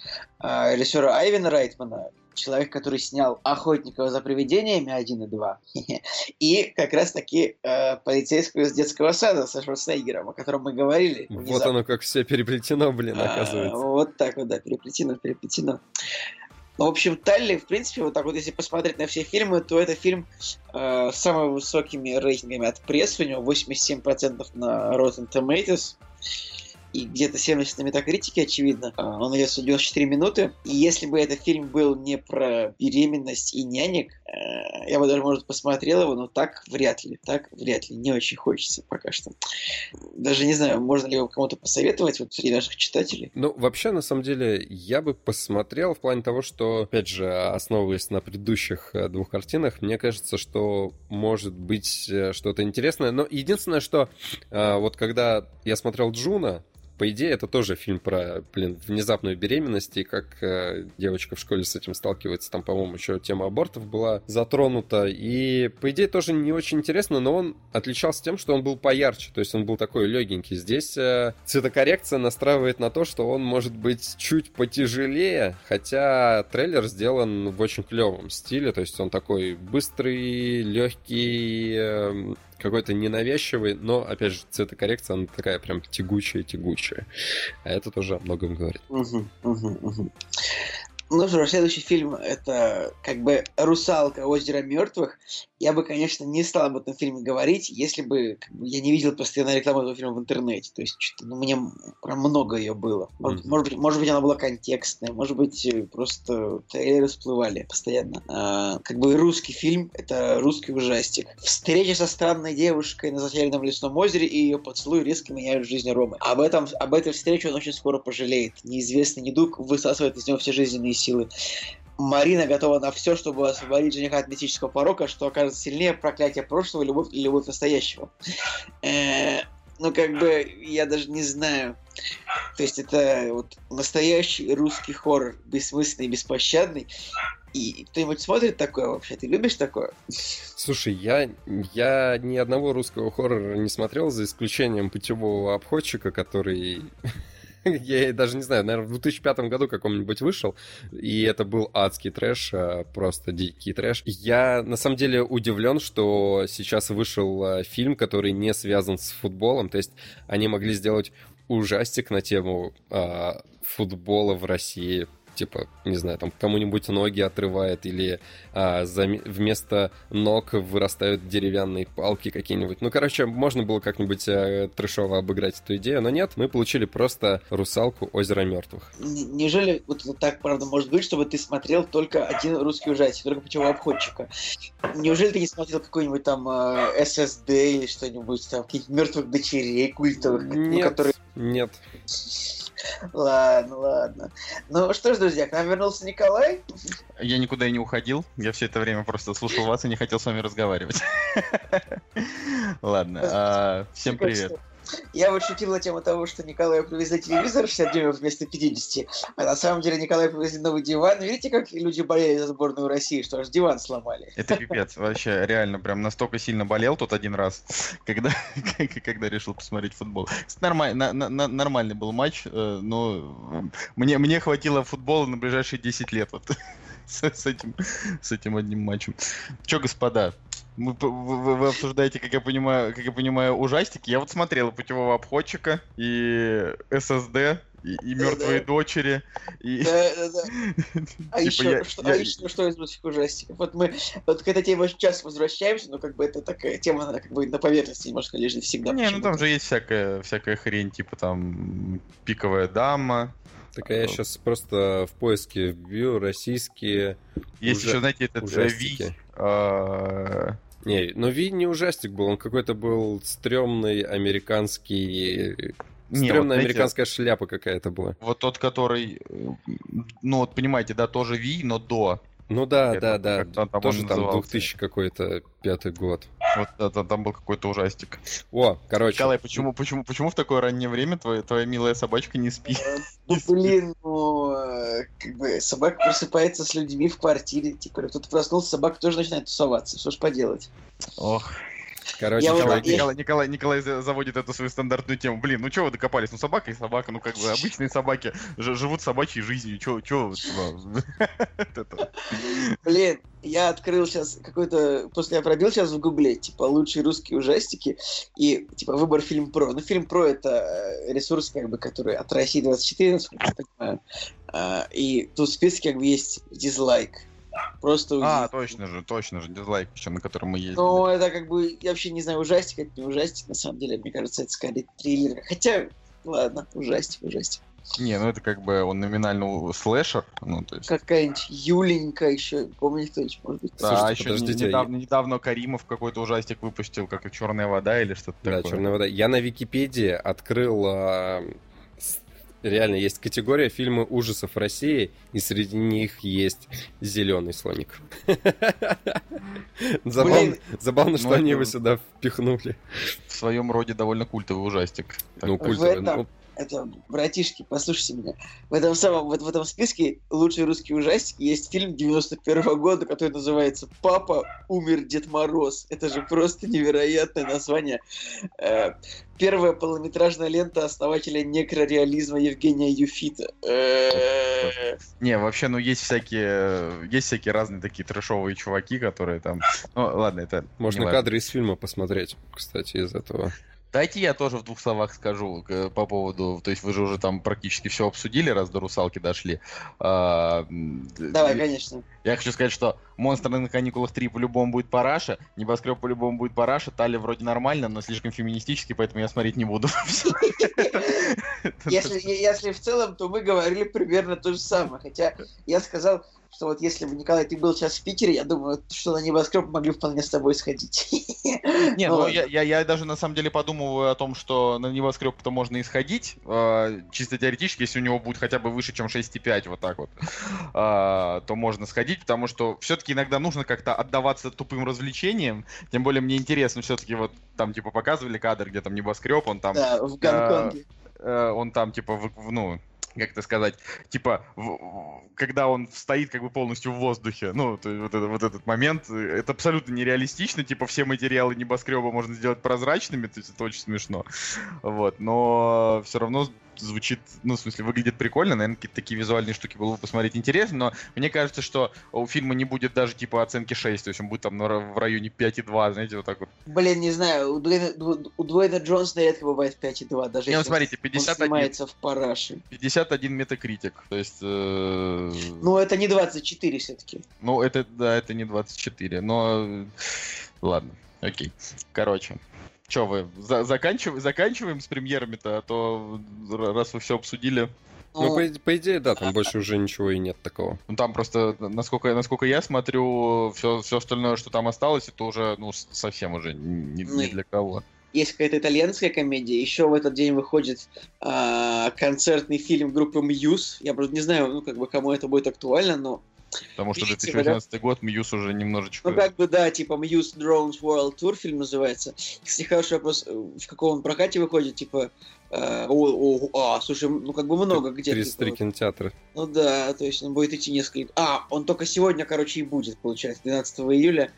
э, режиссера Айвена Райтмана, человек, который снял «Охотников за привидениями» 1 и 2, и как раз-таки э, «Полицейскую из детского сада» со Шварценеггером, о котором мы говорили. Вот внезапно. оно как все переплетено, блин, А, оказывается. вот так вот, да, переплетено, переплетено. Ну, в общем, Талли, в принципе, вот так вот, если посмотреть на все фильмы, то это фильм э, с самыми высокими рейтингами от прессы. У него 87% на Rotten Tomatoes и где-то 70 на метакритике, очевидно. А, Он идет 94 минуты. И если бы этот фильм был не про беременность и нянек, э, я бы даже, может, посмотрел его, но так вряд ли. Так вряд ли. Не очень хочется пока что. Даже не знаю, можно ли его кому-то посоветовать вот среди наших читателей. Ну, вообще, на самом деле, я бы посмотрел в плане того, что, опять же, основываясь на предыдущих э, двух картинах, мне кажется, что может быть э, что-то интересное. Но единственное, что вот когда я смотрел Джуна, по идее, это тоже фильм про, блин, внезапную беременность и как э, девочка в школе с этим сталкивается. Там, по-моему, еще тема абортов была затронута. И, по идее, тоже не очень интересно, но он отличался тем, что он был поярче. То есть он был такой легенький. Здесь э, цветокоррекция настраивает на то, что он может быть чуть потяжелее, хотя трейлер сделан в очень клевом стиле. То есть он такой быстрый, легкий, э, какой-то ненавязчивый, но, опять же, цветокоррекция, она такая прям тягучая-тягучая. А это тоже о многом говорит. Мгм, мгм, мгм. Ну что ж, следующий фильм это как бы «Русалка. Озеро мертвых». Я бы, конечно, не стал об этом фильме говорить, если бы, как бы я не видел постоянно рекламу этого фильма в интернете. То есть, что-то, ну, мне прям много ее было. Может, Мгм. может быть, может быть, она была контекстная, может быть, э, просто трейлеры всплывали постоянно. А, как бы русский фильм — это русский ужастик. Встреча со странной девушкой на затерянном лесном озере и ее поцелуй резко меняют жизнь Ромы. Об этом, об этой встрече он очень скоро пожалеет. Неизвестный недуг высасывает из него все жизненные силы. Марина готова на все, чтобы освободить жениха от мистического порока, что окажется сильнее проклятия прошлого любовь, и любовь настоящего. Э, Ну, как бы, я даже не знаю. То есть это вот настоящий русский хоррор, бессмысленный, беспощадный. И кто-нибудь смотрит такое вообще? Ты любишь такое? Слушай, я, я ни одного русского хоррора не смотрел, за исключением путевого обходчика, который... Я даже не знаю, наверное, в 2005 году каком-нибудь вышел, и это был адский трэш, а, просто дикий трэш. Я, на самом деле, удивлен, что сейчас вышел а, фильм, который не связан с футболом, то есть они могли сделать ужастик на тему а, футбола в России, типа, не знаю, там кому-нибудь ноги отрывает или а, зам- вместо ног вырастают деревянные палки какие-нибудь. Ну, короче, можно было как-нибудь э, трешово обыграть эту идею, но нет, мы получили просто русалку озера мертвых. Неужели вот так, правда, может быть, чтобы ты смотрел только один русский ужастик, только путевого обходчика? Неужели ты не смотрел какой-нибудь там э, SSD или что-нибудь там, каких-нибудь мертвых дочерей культовых, ну, Нет, которые... нет. Ладно, ладно. Ну что ж, друзья, к нам вернулся Николай. Я никуда и не уходил. Я все это время просто слушал вас и не хотел с вами разговаривать. Ладно. а, Всем привет. Я вот шутил на тему того, что Николаю привезли телевизор 60 дюймов вместо 50, а на самом деле Николаю привезли новый диван. Видите, как люди болели за сборную России, что аж диван сломали. Это пипец. Вообще, реально, прям настолько сильно болел тут один раз, когда, когда решил посмотреть футбол. Нормаль- нормальный был матч, э, но мне, мне хватило футбола на ближайшие 10 лет вот с, с этим, с этим одним матчем. Че, господа, вы, вы- вы- обсуждаете, как я понимаю, как я понимаю, ужастики. Я вот смотрел путевого обходчика и ССД, и, и мертвые дочери, и Да, да, да. А Типа еще, я- что, я- а еще что из русских ужастиков? Вот мы вот к этой теме очень часто возвращаемся, но как бы это такая тема, она как бы на поверхности немножко лежит всегда. Не, ну там же есть всякая, всякая хрень, типа там пиковая дама. Так а я сейчас просто в поиске вбью российские Есть Ужа- еще, знаете, этот э, ужастики. Ви. Не, но Ви не ужастик был, он какой-то был стрёмный американский... Стрёмная вот, знаете, американская шляпа какая-то была. Вот тот, который, ну вот понимаете, да, тоже Ви, но до. Ну да, Это да, да. Тоже там назывался? 2000 какой-то пятый год. Вот да, да, там был какой-то ужастик. О, короче. Николай, почему, почему, почему в такое раннее время твоя, твоя милая собачка не спит? Э, Ну, блин, ну, э, как бы собака просыпается с людьми в квартире. Типа, кто-то проснулся, собака тоже начинает тусоваться. Что ж поделать? Ох. Короче, Я Николай, я- Николай, Николай, Николай за- заводит эту свою стандартную тему. Блин, ну что вы докопались? Ну собака и собака, ну как бы обычные собаки ж- живут собачьей жизнью. Чё, чё Блин, я открыл сейчас какой-то... Просто я пробил сейчас в гугле, типа, лучшие русские ужастики, и, типа, выбор фильм про. Ну, фильм про это э, ресурс, как бы, который от России 24, насколько я понимаю. А, И тут в списке, как бы, есть дизлайк. Просто А, точно же, точно же, дизлайк, еще на котором мы ездили. Ну, это как бы, я вообще не знаю, ужастик, это не ужастик, на самом деле, мне кажется, это скорее триллер. Хотя, ладно, ужастик, ужастик. Не, ну это как бы он номинально слэшер, ну то есть... Какая-нибудь Юленька еще, помните кто-нибудь, может быть? Да, Слушайте, а еще подождите, недавно, недавно Каримов какой-то ужастик выпустил, как и Черная вода или что-то Да, такое. черная вода. Я на Википедии открыл... с- Реально, есть категория фильмы ужасов России, и среди них есть зеленый слоник. Забавно, забавно, что Ну, они его сюда впихнули. В своем роде довольно культовый ужастик. Ну, культовый. Это, братишки, послушайте меня. В этом самом, вот в этом списке лучший русский ужастик есть фильм 91 года, который называется «Папа, умер Дед Мороз». Это же просто невероятное название. Э, Первая полнометражная лента основателя некрореализма Евгения Юфита. Э, Не, вообще, ну есть всякие, есть всякие разные такие трэшовые чуваки, которые там... Ну, ладно, это... Можно кадры из фильма посмотреть, кстати, из этого. Дайте я тоже в двух словах скажу э, по поводу... То есть вы же уже там практически все обсудили, раз до русалки дошли. А, Давай, конечно. Я хочу сказать, что «Монстры на каникулах 3» по-любому будет параша, «Небоскреб» по-любому будет параша, Тали вроде нормально, но слишком феминистический, поэтому я смотреть не буду. Если в целом, то мы говорили примерно то же самое. Хотя я сказал, что вот если бы, Николай, ты был сейчас в Питере, я думаю, что на небоскреб могли вполне с тобой сходить. Не, Ну я, я, я даже на самом деле подумываю о том, что на небоскреб-то можно и сходить, э, чисто теоретически, если у него будет хотя бы выше, чем 6,5, вот так вот, э, то можно сходить, потому что все-таки иногда нужно как-то отдаваться тупым развлечениям, тем более мне интересно все-таки вот там типа показывали кадр, где там небоскреб, он там, Да, в Гонконге. э, он там типа, ну, как это сказать, типа, в- когда он стоит как бы полностью в воздухе, ну, то вот, это- вот этот момент, э, это абсолютно нереалистично, типа, все материалы небоскреба можно сделать прозрачными, то есть это очень смешно, вот, но все равно звучит, ну, в смысле, выглядит прикольно, наверное, какие-то такие визуальные штуки было бы посмотреть интересно, но мне кажется, что у фильма не будет даже, типа, оценки 6, то есть он будет там в районе 5,2, знаете, вот так вот. Блин, не знаю, у Дуэйна, Ду- у Дуэйна Джонсона редко бывает 5,2, даже Не, ну, если смотрите, он 51, снимается в параше. 51 метакритик, то есть... э, Ну, это не 24 все-таки. Ну, это, да, это не 24, но... Ладно, окей. Короче, что вы, за- заканчив- заканчиваем с премьерами-то, а то раз вы все обсудили... Ну, по, иде- по идее, да, там больше уже ничего и нет такого. Ну, там просто, насколько, насколько я смотрю, все, все остальное, что там осталось, это уже, ну, совсем уже не, Ну не для кого. есть какая-то итальянская комедия. Еще в этот день выходит а, концертный фильм группы Muse. Я просто не знаю, ну, как бы, кому это будет актуально, но... Потому что Видите, 2018 год, Мьюз уже немножечко... Ну, как бы, да, типа Muse Drones World Tour фильм называется. Кстати, хороший вопрос, э, в каком он прокате выходит, типа... э, о, о, а, слушай, ну, как бы много где. 33 типа, кинотеатра. Ну да, то есть он будет идти несколько... А, он только сегодня, короче, и будет, получается, 12 июля.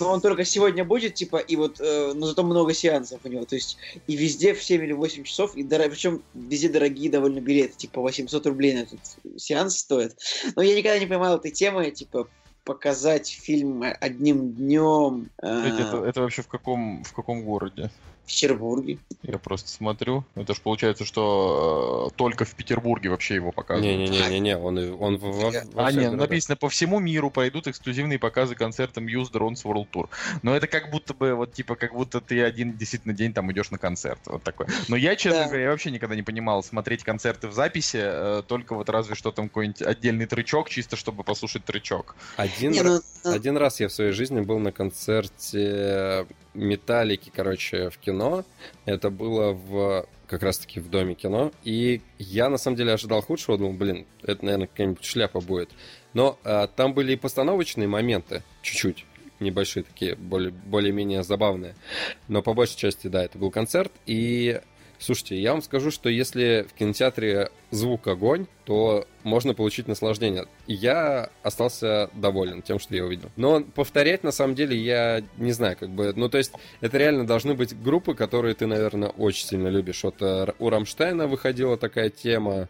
Но он только сегодня будет, типа, и вот, э, но зато много сеансов у него, то есть и везде в 7 или 8 часов, и дор... причем везде дорогие довольно билеты, типа 800 рублей на этот сеанс стоит. Но я никогда не понимал этой темы, типа, показать фильм одним днем Кстати, Это, это вообще в каком, в каком городе? В Петербурге. Я просто смотрю. Это же получается, что э, только в Петербурге вообще его показывают. Не-не-не-не, он, и- он во, во- во А, всех не, городах. написано, по всему миру пройдут эксклюзивные показы концерта Muse Drones World Tour. Но это как будто бы, вот типа, как будто ты один действительно день там идешь на концерт. Вот такое. Но я, честно Да. говоря, я вообще никогда не понимал смотреть концерты в записи, э, только вот разве что там какой-нибудь отдельный трючок, чисто чтобы послушать трючок. Один, Не, ну, ну, один раз я в своей жизни был на концерте Металлики, короче, в кино. Это было в как раз-таки в доме кино. И я, на самом деле, ожидал худшего. Думал, блин, это, наверное, какая-нибудь шляпа будет. Но а, там были и постановочные моменты, чуть-чуть небольшие такие, более, более-менее забавные. Но по большей части, да, это был концерт. И Слушайте, я вам скажу, что если в кинотеатре звук огонь, то можно получить наслаждение. И Я остался доволен тем, что я увидел. Но повторять, на самом деле, я не знаю, как бы... Ну, то есть, это реально должны быть группы, которые ты, наверное, очень сильно любишь. Вот э, у Рамштайна выходила такая тема.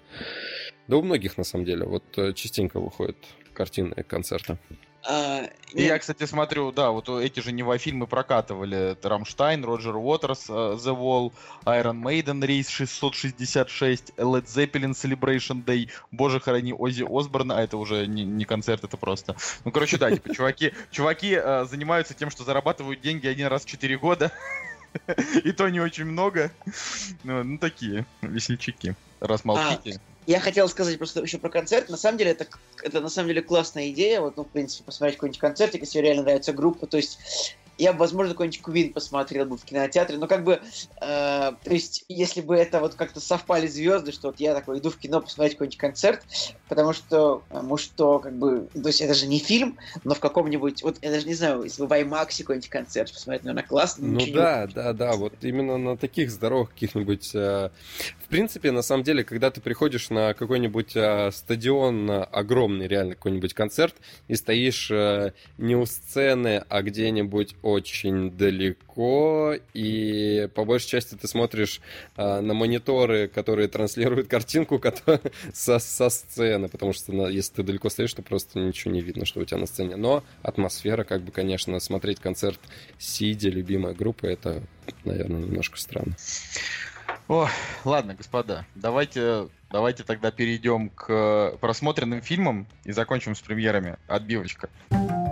Да у многих, на самом деле. Вот э, частенько выходят картины концерта. А, И я, кстати, смотрю, да, вот эти же Нева-фильмы прокатывали. Рамштайн, Роджер Уотерс, э, The Wall, Iron Maiden, Рейс 666, Led Zeppelin, Celebration Day, Боже, храни Оззи Осборна, а это уже не, не концерт, это просто... Ну, короче, да, типа, чуваки, чуваки э, занимаются тем, что зарабатывают деньги один раз в 4 года. И то не очень много. Ну, ну, такие весельчаки. Раз молчите. Я хотел сказать просто еще про концерт. На самом деле, это, это на самом деле классная идея. Вот, ну, в принципе, посмотреть какой-нибудь концертик, если реально нравится группа. То есть я бы, возможно, какой-нибудь Queen посмотрел бы в кинотеатре. Но как бы, э, то есть, если бы это вот как-то совпали звезды, что вот я такой иду в кино посмотреть какой-нибудь концерт, потому что, потому что, как бы, то есть это же не фильм, но в каком-нибудь, вот я даже не знаю, если бы в IMAX какой-нибудь концерт посмотреть, наверное, классно. Ну да, да, да, вот именно на таких здоровых каких-нибудь... э, В принципе, на самом деле, когда ты приходишь на какой-нибудь э, стадион, э, огромный реально какой-нибудь концерт, и стоишь э, не у сцены, а где-нибудь очень далеко, и по большей части ты смотришь э, на мониторы, которые транслируют картинку кото- со, со сцены, потому что на- если ты далеко стоишь, то просто ничего не видно, что у тебя на сцене. Но атмосфера, как бы, конечно, смотреть концерт сидя, любимая группа, это, наверное, немножко странно. О, ладно, господа, давайте, давайте тогда перейдем к просмотренным фильмам и закончим с премьерами. Отбивочка.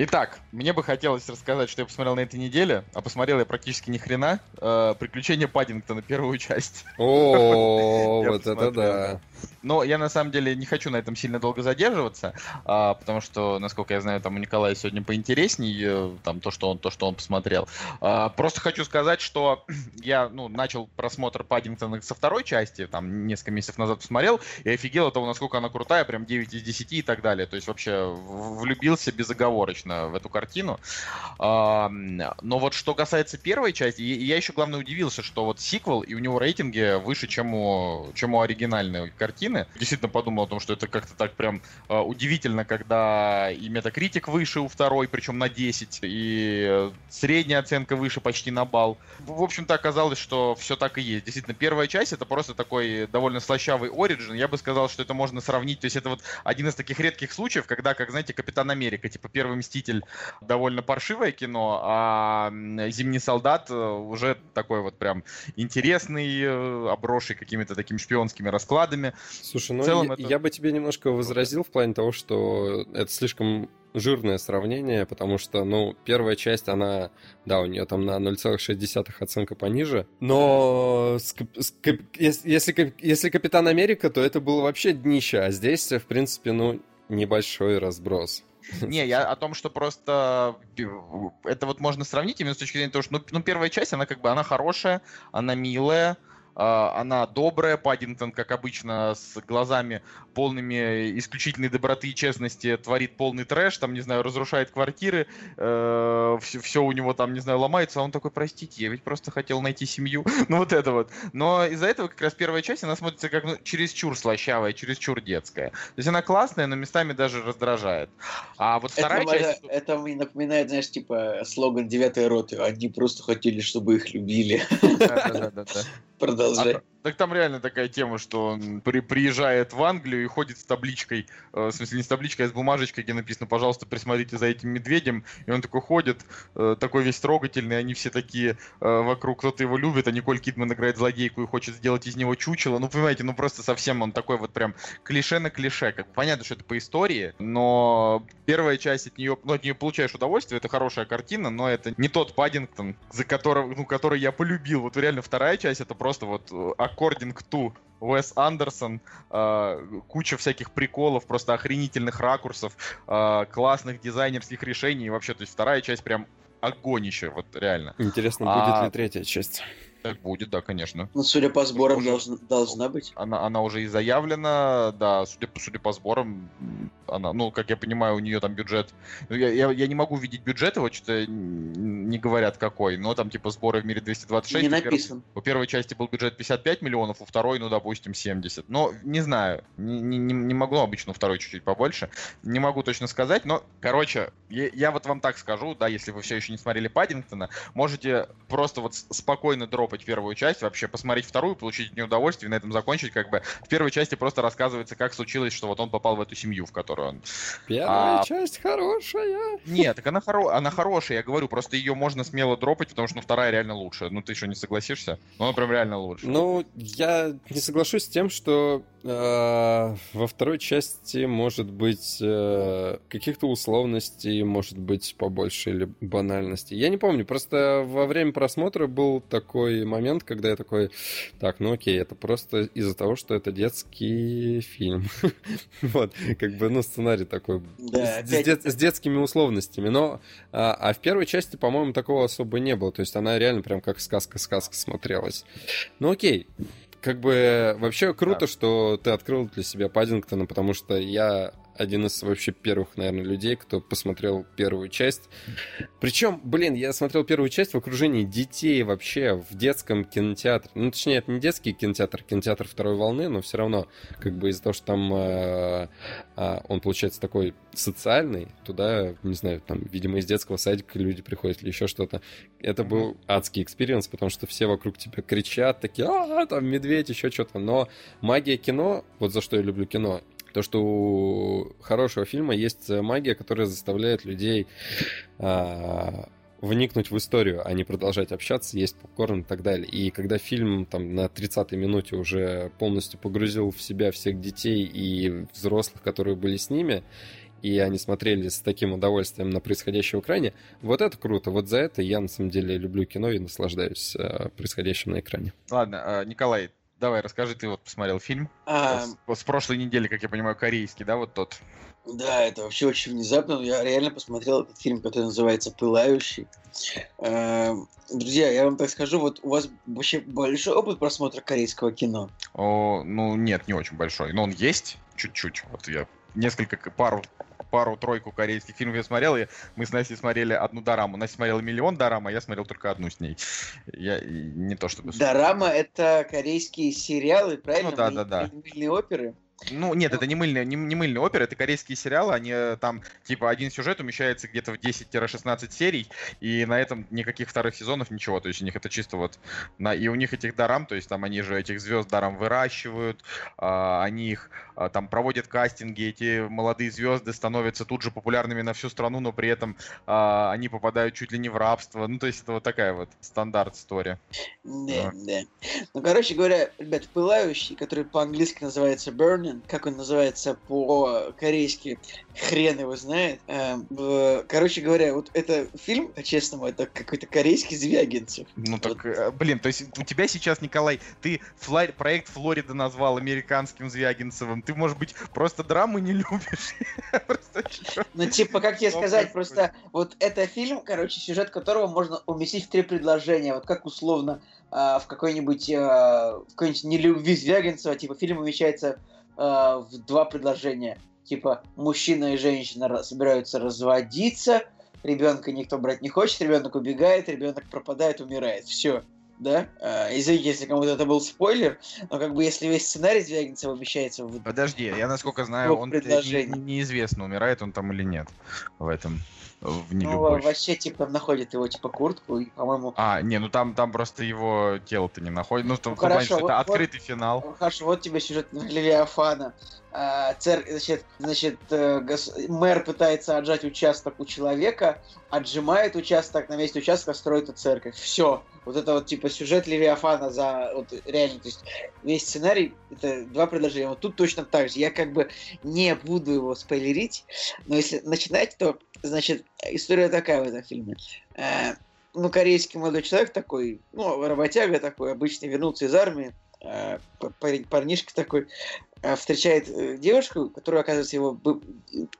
Итак, мне бы хотелось рассказать, что я посмотрел на этой неделе, а посмотрел я практически ни хрена. Э, Приключения Паддингтона, первую часть. О, вот это да. Но я на самом деле не хочу на этом сильно долго задерживаться, а, потому что, насколько я знаю, там у Николая сегодня поинтересней, э, там то, что он, то, что он посмотрел. А, просто хочу сказать, что я ну, начал просмотр Паддингтона со второй части, там несколько месяцев назад посмотрел, и офигел от того, насколько она крутая, прям 9 из 10 и так далее. То есть вообще влюбился безоговорочно в эту картину. Но вот что касается первой части, я еще, главное, удивился, что вот сиквел, и у него рейтинги выше, чем у, чем у оригинальной картины. Действительно подумал о том, что это как-то так прям а, удивительно, когда и метакритик выше у второй, причем на 10, и средняя оценка выше почти на балл. В общем-то, оказалось, что все так и есть. Действительно, первая часть это просто такой довольно слащавый оригин. Я бы сказал, что это можно сравнить. То есть это вот один из таких редких случаев, когда, как знаете, Капитан Америка, типа Первый Мститель, довольно паршивое кино, а Зимний солдат уже такой вот прям интересный, э, обросший какими-то такими шпионскими раскладами. Слушай, ну я, это- я бы тебе немножко возразил в плане того, что это слишком жирное сравнение, потому что, ну, первая часть, она, да, у нее там на 0,6 оценка пониже, но с с если, если Капитан Америка, то это было вообще днище, а здесь, в принципе, ну, небольшой разброс. Не, я о том, что просто пи- это вот можно сравнить именно с точки зрения того, что ну, ну, первая часть, она как бы она хорошая, она милая, она добрая, Паддингтон, как обычно, с глазами полными исключительной доброты и честности творит полный трэш, там, не знаю, разрушает квартиры, все, у него там, не знаю, ломается, а он такой, простите, я ведь просто хотел найти семью, ну вот это вот. Но из-за этого как раз первая часть, она смотрится как ну, чересчур слащавая, чересчур детская. То есть она классная, но местами даже раздражает. А вот вторая это, часть... это мне напоминает, знаешь, типа слоган девятой роты. Они просто хотели, чтобы их любили. Да-да-да-да. Продолжай. А, так там реально такая тема, что он при- приезжает в Англию и ходит с табличкой, э, в смысле не с табличкой, а с бумажечкой, где написано, пожалуйста, присмотрите за этим медведем. И он такой ходит, э, такой весь трогательный, они все такие э, вокруг, кто-то его любит, а Николь Кидман играет злодейку и хочет сделать из него чучело. Ну, понимаете, ну просто совсем он такой вот прям клише на клише. Как понятно, что это по истории, но первая часть от нее, ну, от нее получаешь удовольствие, это хорошая картина, но это не тот Паддингтон, за которого, ну, который я полюбил. Вот реально вторая часть это просто вот э, according to Уэс Андерсон, э, куча всяких приколов, просто охренительных ракурсов, э, классных дизайнерских решений. И вообще, то есть вторая часть прям огонище, вот реально. Интересно, А- будет ли третья часть? Так будет, да, конечно. Ну, судя по сборам, Уже- должна, должна быть. Она, она уже и заявлена, да, судя, по- судя по сборам, она, ну, как я понимаю, у нее там бюджет. Ну, я, я, я не могу видеть бюджет его, что-то не говорят какой, но там типа сборы в мире 226. Не у, написан. у первой части был бюджет 55 миллионов, у второй, ну, допустим, 70. Но не знаю, не, не, не- могу, обычно у второй чуть-чуть побольше. Не могу точно сказать, но, короче, я, я вот вам так скажу, да, если вы все еще не смотрели Паддингтона, можете просто вот спокойно дропать первую часть, вообще посмотреть вторую, получить от нее удовольствие и на этом закончить, как бы. В первой части просто рассказывается, как случилось, что вот он попал в эту семью, в которую он Первая А- часть хорошая. нет, так она, хоро... она хорошая, я говорю, просто ее можно смело дропать, потому что ну, вторая реально лучше. Ну ты что, не согласишься? Ну она прям реально лучше. Ну, я не соглашусь с тем, что э, во второй части может быть э, каких-то условностей, может быть побольше или банальности. Я не помню, просто во время просмотра был такой момент, когда я такой, так, ну окей, это просто из-за того, что это детский фильм. Вот, как бы, ну, сценарий такой Да, с, с опять дет- с детскими условностями. Но а, а в первой части, по-моему, такого особо не было. То есть она реально прям как сказка-сказка смотрелась. Ну окей. Как бы вообще круто, Да. что ты открыл для себя Паддингтона, потому что я один из вообще первых, наверное, людей, кто посмотрел первую часть. Причем, блин, я смотрел первую часть в окружении детей вообще в детском кинотеатре. Ну, точнее, это не детский кинотеатр, кинотеатр второй волны, но все равно, как бы из-за того, что там э, а, он получается такой социальный, туда, не знаю, там, видимо, из детского садика люди приходят или еще что-то. Это был адский experience, потому что все вокруг тебя кричат, такие, а, там, медведь, еще что-то. Но магия кино, вот за что я люблю кино, то, что у хорошего фильма есть магия, которая заставляет людей а, вникнуть в историю, а не продолжать общаться, есть попкорн и так далее. И когда фильм там на 30-й минуте уже полностью погрузил в себя всех детей и взрослых, которые были с ними, и они смотрели с таким удовольствием на происходящее в экране, вот это круто. Вот за это я на самом деле люблю кино и наслаждаюсь э, происходящим на экране. Ладно, а, Николай, давай расскажи, ты вот посмотрел фильм А, с, с прошлой недели, как я понимаю, корейский, да, вот тот. Да, это вообще очень внезапно. но Я реально посмотрел этот фильм, который называется «Пылающий». Друзья, я вам так скажу, вот у вас вообще большой опыт просмотра корейского кино. О, ну нет, не очень большой, но он есть чуть-чуть. Вот я несколько пару пару-тройку корейских фильмов я смотрел, и мы с Настей смотрели одну дораму. Настя смотрела миллион дорам, а я смотрел только одну с ней. Я не то чтобы... Дорама — это корейские сериалы, правильно? Ну да, Мыль- да, да. Оперы. Ну, нет, это не мыльные, не, не мыльные оперы, это корейские сериалы, они э, там, типа, один сюжет умещается где-то в 10-16 серий, и на этом никаких вторых сезонов, ничего, то есть у них это чисто вот, на, и у них этих дарам, то есть там они же этих звезд даром выращивают, а, они их а, там проводят кастинги, эти молодые звезды становятся тут же популярными на всю страну, но при этом а, они попадают чуть ли не в рабство, ну, то есть это вот такая вот стандарт история. Да, да. Ну, короче говоря, ребят, «Пылающий», который по-английски называется «Burning», как он называется по-корейски, хрен его знает. В- Короче говоря, вот это фильм, по-честному, это какой-то корейский Звягинцев. Ну так, э, блин, то есть у тебя сейчас, Николай, ты Фла- проект Флорида назвал американским Звягинцевым. Ты, может быть, просто драмы не любишь? Ну, типа, как тебе сказать, просто вот это фильм, короче, сюжет которого можно уместить в три предложения. Вот как условно а, в какой-нибудь в какой-нибудь нелюбви Звягинцева, типа, фильм умещается а, в два предложения. Типа, мужчина и женщина собираются разводиться, ребенка никто брать не хочет, ребенок убегает, ребенок пропадает, умирает. Все. Да? А, извините, если кому-то это был спойлер, но как бы если весь сценарий Звягинцева умещается в Подожди, я насколько знаю, он не- неизвестно, умирает он там или нет в этом, в ну, нелюбовь. вообще, типа, находит его, типа, куртку, и, по-моему, А, не, ну там, там просто его тело-то не находит. Ну, в том Ну, плане, хорошо, что вот- это вот- открытый финал. Хорошо, вот тебе сюжет Левиафана. А, цер- Значит, значит э, гос- мэр пытается отжать участок у человека, отжимает участок, на месте участка строит церковь. Все. Вот это вот типа сюжет Левиафана за вот реально, то есть весь сценарий это два предложения. Вот тут точно так же. Я как бы не буду его спойлерить, но если начинать, то значит история такая в этом фильме. Э, ну, корейский молодой человек такой, ну, работяга такой, обычный, вернулся из армии, э, парнишка такой, э, встречает э, девушку, которая, оказывается, его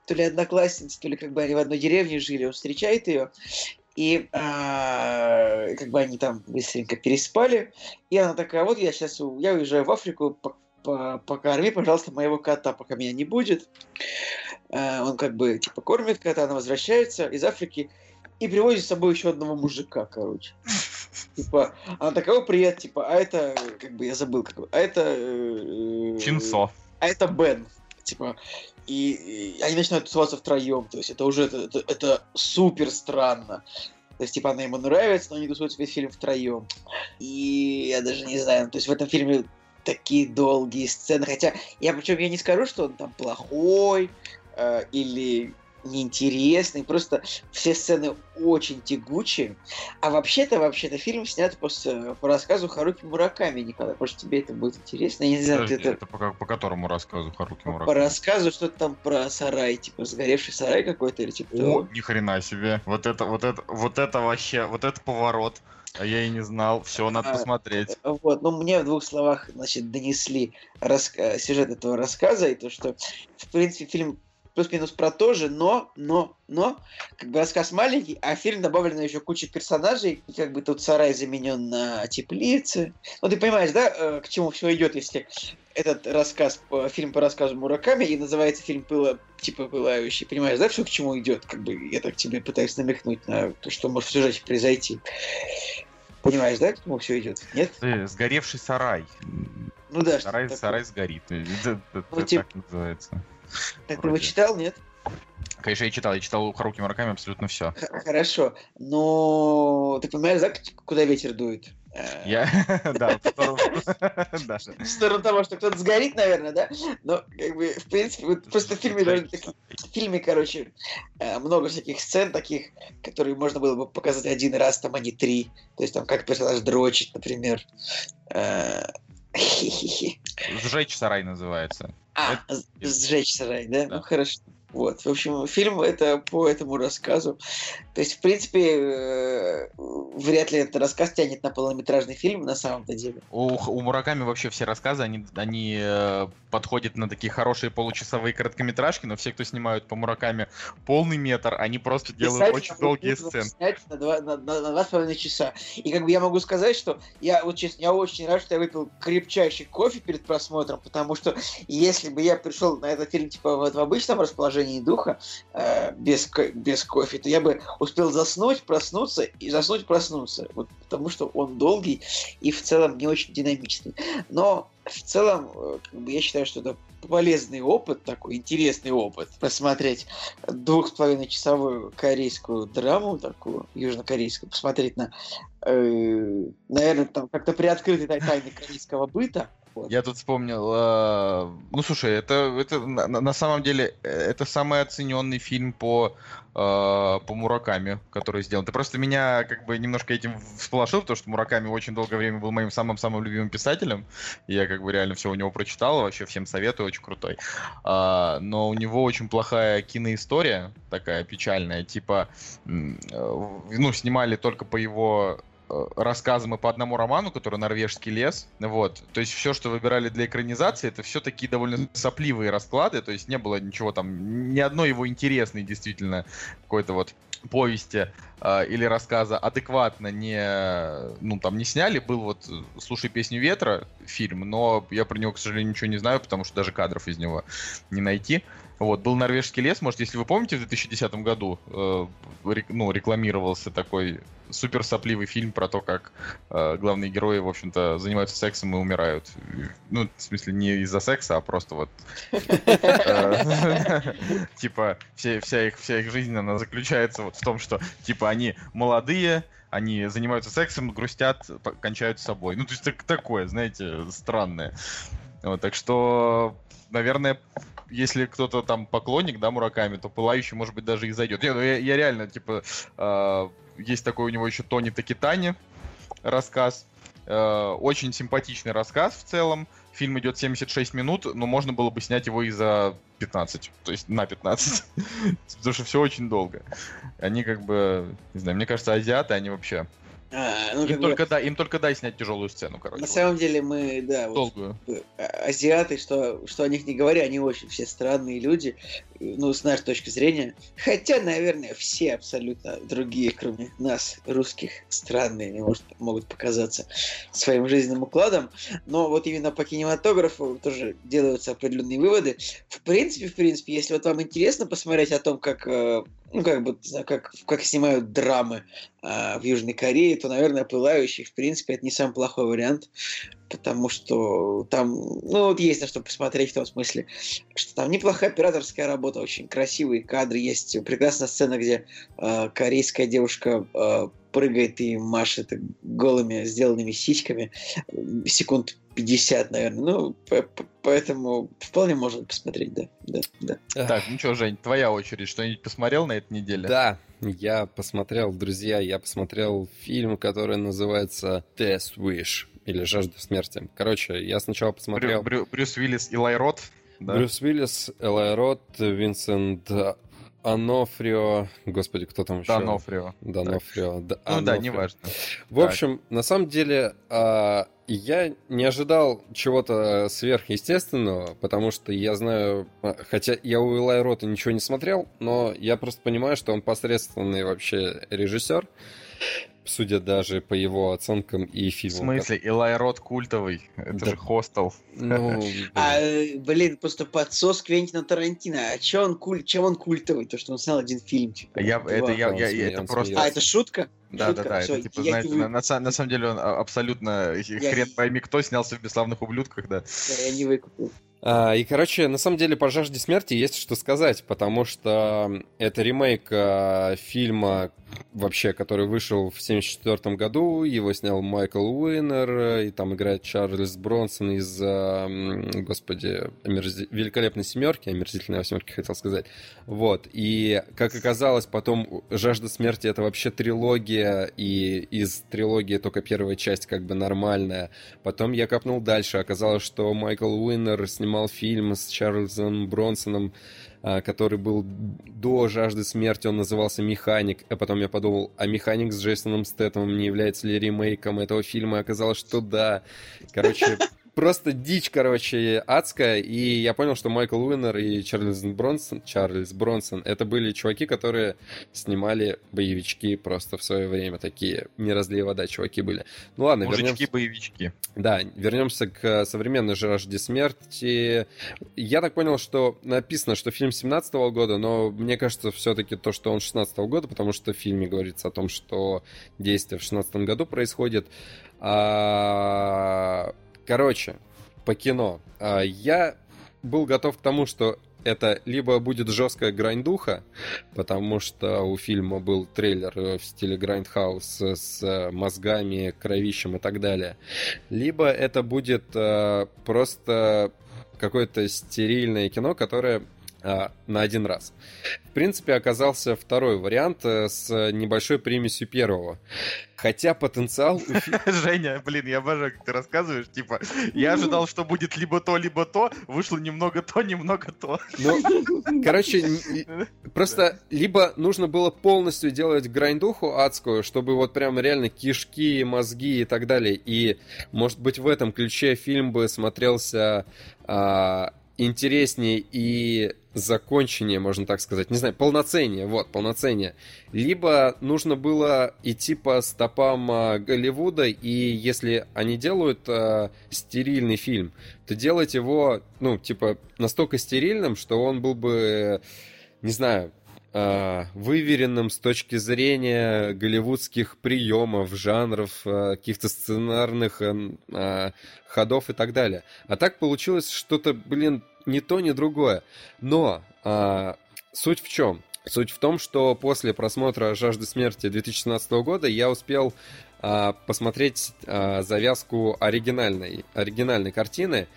то ли одноклассница, то ли как бы они в одной деревне жили, он встречает ее, и а, как бы они там быстренько переспали, и она такая, вот я сейчас, я уезжаю в Африку, по- по- покорми, пожалуйста, моего кота, пока меня не будет. э, он как бы типа кормит кота, она возвращается из Африки и привозит с собой еще одного мужика, короче. Типа, она такая, привет, типа, а это, как бы, я забыл, как, а это... э, э, Чинцо. а это Бен. Типа, и, и они начинают тусоваться втроем. То есть это уже это, это, это супер странно. То есть, типа, она ему нравится, но они тусуются весь фильм втроем. И я даже не знаю, ну, то есть в этом фильме такие долгие сцены. Хотя я причем я не скажу, что он там плохой э, или неинтересный. Просто все сцены очень тягучие. А вообще-то, вообще-то фильм снят просто по рассказу Харуки Мураками, Николай. Может, тебе это будет интересно? Я не знаю, Подожди, это... это по, по которому рассказу Харуки По Мураками? рассказу что-то там про сарай, типа сгоревший сарай какой-то или типа О, того. ни хрена себе. Вот это, вот это, вот это вообще, вот это поворот. А я и не знал. Все, надо А, посмотреть. Вот, ну мне в двух словах, значит, донесли рас- э, сюжет этого рассказа и то, что, в принципе, фильм плюс-минус про то же, но, но, но, как бы рассказ маленький, а в фильм добавлена еще куча персонажей, и как бы тут сарай заменен на теплице. Ну ты понимаешь, да, э, к чему все идет, если этот рассказ, по- фильм по рассказу Мураками, и называется фильм «Пыло, типа пылающий», понимаешь, да, все к чему идет, как бы я так тебе пытаюсь намекнуть на то, что может в сюжете произойти. Понимаешь, да, к чему все идет? Нет? Ты, сгоревший сарай. Ну да, Сарай, сарай сгорит. Это, это Ну, тип- так называется. Так ты его читал, нет? Конечно, я читал. Я читал у Харуки Мураками абсолютно все. Хорошо. Но ты понимаешь, да, куда ветер дует? Э, Я, да, в сторону- того, что кто-то сгорит, наверное, да? Но, как бы, в принципе, просто в фильме в фильме, короче, э, много всяких сцен таких, которые можно было бы показать один раз, там, а не три. То есть, там, как персонаж дрочит, например. Э. Сжечь сарай называется. А, Это- сжечь сарай, да? Да. Ну, хорошо. Вот, в общем, фильм это по этому рассказу. То есть, в принципе, э, вряд ли этот рассказ тянет на полнометражный фильм на самом-то деле. У, у Мураками вообще все рассказы, они, они э, подходят на такие хорошие получасовые короткометражки, но все, кто снимают по Мураками полный метр, они просто делают Писать очень нам долгие сцены. на два, на, на- на два с половиной часа. И как бы я могу сказать, что я вот честно, я очень рад, что я выпил крепчайший кофе перед просмотром, потому что если бы я пришел на этот фильм типа вот в обычном расположении духа, э, без, без кофе, то я бы успел заснуть, проснуться и заснуть, проснуться. Вот, потому что он долгий и в целом не очень динамичный. Но в целом, э, как бы я считаю, что это полезный опыт, такой интересный опыт, посмотреть двух с половиной часовую корейскую драму, такую южнокорейскую, посмотреть на, э, наверное, там как-то приоткрытый тай- тайны корейского быта. Вот. Я тут вспомнил, э, ну слушай, это, это на, на- самом деле э, это самый оцененный фильм по э, по Мураками, который сделан. Ты просто меня как бы немножко этим всполошил, потому что Мураками очень долгое время был моим самым-самым любимым писателем. Я как бы реально все у него прочитал, вообще всем советую, очень крутой. А, но у него очень плохая киноистория, такая печальная, типа, э, ну, снимали только по его рассказам и по одному роману, который «Норвежский лес». Вот. То есть все, что выбирали для экранизации, это все такие довольно сопливые расклады, то есть не было ничего там, ни одной его интересной действительно какой-то вот повести э, или рассказа адекватно не, ну, там не сняли. Был вот э, «Слушай песню ветра» фильм, но я про него, к сожалению, ничего не знаю, потому что даже кадров из него не найти. Вот, был «Норвежский лес», может, если вы помните, в 2010 году э, ну, рекламировался такой супер сопливый фильм про то, как э, главные герои, в общем-то, занимаются сексом и умирают. Ну, в смысле, не из-за секса, а просто вот... э, Типа, вся их жизнь, она заключается вот в том, что, типа, они молодые, они занимаются сексом, грустят, кончают с собой. Ну, то есть так- такое, знаете, странное. Вот, так что, наверное, если кто-то там поклонник, да, Мураками, то Пылающий, может быть, даже и зайдет. Не, ну я, я реально, типа, э, есть такой у него еще Тони Такитани рассказ. Э, очень симпатичный рассказ в целом. Фильм идет 76 минут, но можно было бы снять его и за 15. То есть на 15. Потому что все очень долго. Они как бы, не знаю, мне кажется, азиаты, они вообще... А, ну, Им бы, только, дай, им только дай снять тяжелую сцену, короче. на вот. самом деле мы, да, вот, Долгую. э, азиаты, что, что о них не говоря, они очень все странные люди. Ну, с нашей точки зрения, хотя, наверное, все абсолютно другие, кроме нас, русских, странные, может, могут показаться своим жизненным укладом, но вот именно по кинематографу тоже делаются определенные выводы. В принципе, в принципе, если вот вам интересно посмотреть о том, как, э, ну, как бы, как, как снимают драмы э, в Южной Корее, то, наверное, «Пылающий», в принципе, это не самый плохой вариант, потому что там, ну, вот есть на что посмотреть в том смысле, что там неплохая операторская работа, очень красивые кадры, есть прекрасная сцена, где э, корейская девушка э, прыгает и машет голыми сделанными сиськами секунд 50, наверное. Ну, по- по- поэтому вполне можно посмотреть, да. да, да. Так, ну что, Жень, твоя очередь. Что-нибудь посмотрел на этой неделе? Да, я посмотрел, друзья, я посмотрел фильм, который называется Death Wish или Жажда смерти. Короче, я сначала Брю- посмотрел Брю- Брюс Уиллис и Лайрот. Да? Брюс Уиллис, Элай Рот, Винсент Анофрио, господи, кто там еще? Донофрио. Донофрио. Д- Ну да, Анофрио. неважно. В Так. общем, на самом деле, а, я не ожидал чего-то сверхъестественного, потому что я знаю, а, хотя я у Илай Рота ничего не смотрел, но я просто понимаю, что он посредственный вообще режиссер, судя даже по его оценкам и В фильмам. смысле, Илай Рот культовый. Это Да. же хостел. Ну, блин. А, блин, просто подсос Квентина Тарантино. А чем он, куль... чем он культовый? То, что он снял один фильм. Типа, Я, два. это, я, я- смеется, это просто... А, это шутка? Да, да, Шутка? да, Всё, это типа, я знаете, на, вы- на са- на самом деле он а- абсолютно Я- хрен пойми кто снялся в «Бесславных ублюдках», да. Да, я не выкупил. А, и, короче, на самом деле по «Жажде смерти» есть что сказать, потому что это ремейк а, фильма, вообще, который вышел в 74 году, его снял Майкл Уиннер, и там играет Чарльз Бронсон из, а, господи, омерзи- «Великолепной семерки», «Омерзительной восьмерки», хотел сказать. Вот, и, как оказалось, потом «Жажда смерти» — это вообще трилогия, и из трилогии только первая часть как бы нормальная, Потом я копнул дальше. Оказалось, что Майкл Уиннер снимал фильм с Чарльзом Бронсоном, а, который был до «Жажды смерти», он назывался «Механик». А потом я подумал, а «Механик» с Джейсоном Стэттемом не является ли ремейком этого фильма? И оказалось, что да. Короче, просто дичь, короче, адская. И я понял, что Майкл Уиннер и Чарльз Бронсон, Чарльз Бронсон, это были чуваки, которые снимали боевички просто в свое время. Такие не разлей вода чуваки были. Ну ладно, вернемся. Мужички-боевички. Да, вернемся к современной «Жажде смерти». Я так понял, что написано, что фильм 17 года, но мне кажется, все-таки то, что он 16 года, потому что в фильме говорится о том, что действие в 16 году происходит. А, Короче, по кино. А, Я был готов к тому, что это либо будет жесткая грайндуха, потому что у фильма был трейлер э, в стиле грайндхаус с э, мозгами, кровищем и так далее. Либо это будет э, просто какое-то стерильное кино, которое на один раз. В принципе, оказался второй вариант э, с небольшой примесью первого. Хотя потенциал Женя, блин, я обожаю, как ты рассказываешь. Типа, я ожидал, что будет либо то, либо то. Вышло немного то, немного то. Ну, короче, просто либо нужно было полностью делать грайндуху адскую, чтобы вот прям реально кишки, мозги и так далее. И, может быть, в этом ключе фильм бы смотрелся а, интереснее и законченнее, можно так сказать. Не знаю, полноценнее, вот, полноценнее. Либо нужно было идти по стопам а, Голливуда, и если они делают а, стерильный фильм, то делать его, ну, типа, настолько стерильным, что он был бы, не знаю, выверенным с точки зрения голливудских приемов, жанров, а, каких-то сценарных а, ходов и так далее. А так получилось что-то, блин, не то, ни другое. Но суть в чем? Суть в том, что после просмотра «Жажды смерти» 2017 года я успел посмотреть завязку оригинальной, оригинальной картины.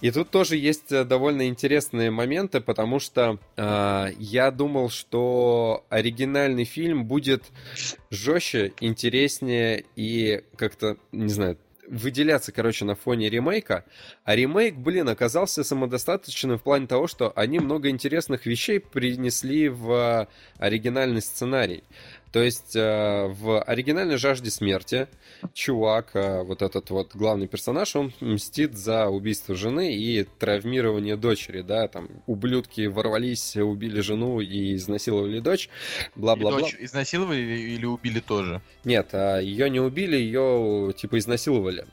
И тут тоже есть э, довольно интересные моменты, потому что а, я думал, что оригинальный фильм будет жестче, интереснее и как-то, не знаю, выделяться, короче, на фоне ремейка. А ремейк, блин, оказался самодостаточным в плане того, что они много интересных вещей принесли в оригинальный сценарий. То есть э, в оригинальной «Жажде смерти» чувак, э, вот этот вот главный персонаж, он мстит за убийство жены и травмирование дочери, да, там ублюдки ворвались, убили жену и изнасиловали дочь, И бла-бла-бла. дочь изнасиловали или, или убили тоже? Нет, ее не убили, ее типа изнасиловали.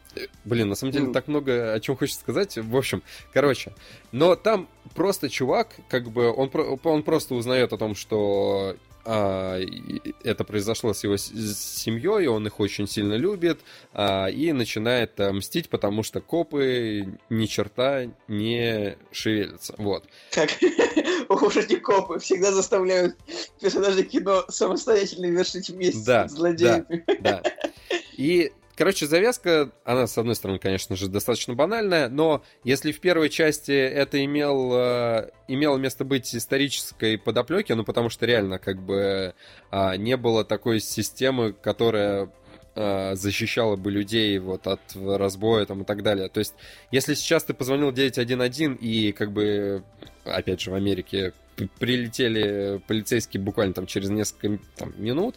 Блин, на самом деле Ну. так много о чем хочется сказать. В общем, короче, но там просто чувак, как бы он, он просто узнает о том, что а, это произошло с его с- с семьей, он их очень сильно любит, а, и начинает а, мстить, потому что копы ни черта не шевелятся. Вот. Как уж эти копы всегда заставляют персонажей кино самостоятельно вершить месть Да, над злодеями. Да. И, короче, завязка, она, с одной стороны, конечно же, достаточно банальная, но если в первой части это имел, э, имело место быть исторической подоплеки, ну, потому что реально, как бы, а, не было такой системы, которая а, защищала бы людей вот от разбоя там и так далее. То есть, если сейчас ты позвонил 911 и как бы, опять же, в Америке прилетели полицейские буквально там через несколько там, минут,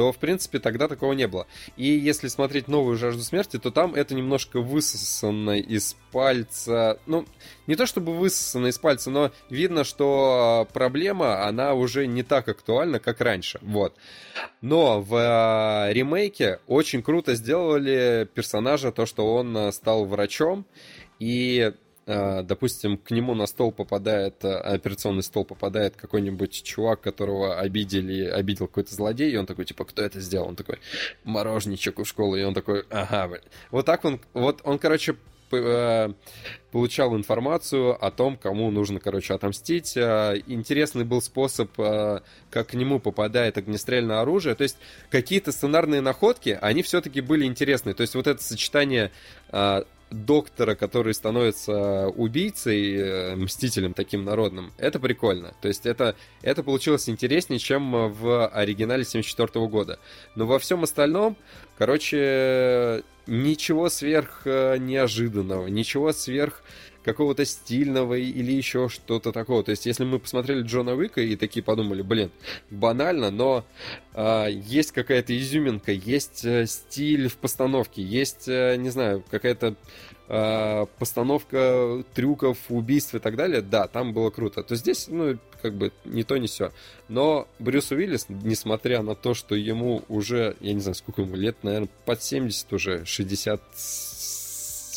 то, в принципе, тогда такого не было. И если смотреть новую «Жажду смерти», то там это немножко высосано из пальца. Ну, не то чтобы высосано из пальца, но видно, что проблема, она уже не так актуальна, как раньше. Вот. Но в э, ремейке очень круто сделали персонажа, то, что он э, стал врачом, и допустим, к нему на стол попадает, э, операционный стол попадает какой-нибудь чувак, которого обидели, обидел какой-то злодей, и он такой, типа, кто это сделал? Он такой, морожничек у школы, и он такой, ага, блин». Вот так он, вот он, короче, э, получал информацию о том, кому нужно, короче, отомстить. Э, Интересный был способ, как к нему попадает огнестрельное оружие. То есть какие-то сценарные находки, они все-таки были интересны. То есть вот это сочетание доктора, который становится убийцей, э, мстителем таким народным, это прикольно. То есть это, это получилось интереснее, чем в оригинале 74 года. Но во всем остальном, короче, ничего сверх э, неожиданного, ничего сверх какого-то стильного или еще что-то такого. То есть, если мы посмотрели Джона Уика и такие подумали, блин, банально, но а, есть какая-то изюминка, есть э, стиль в постановке, есть, э, не знаю, какая-то а, постановка трюков, убийств и так далее, да, там было круто. То здесь, ну, как бы не то, не все. Но Брюс Уиллис, несмотря на то, что ему уже, я не знаю, сколько ему лет, наверное, под 70 уже, 60 с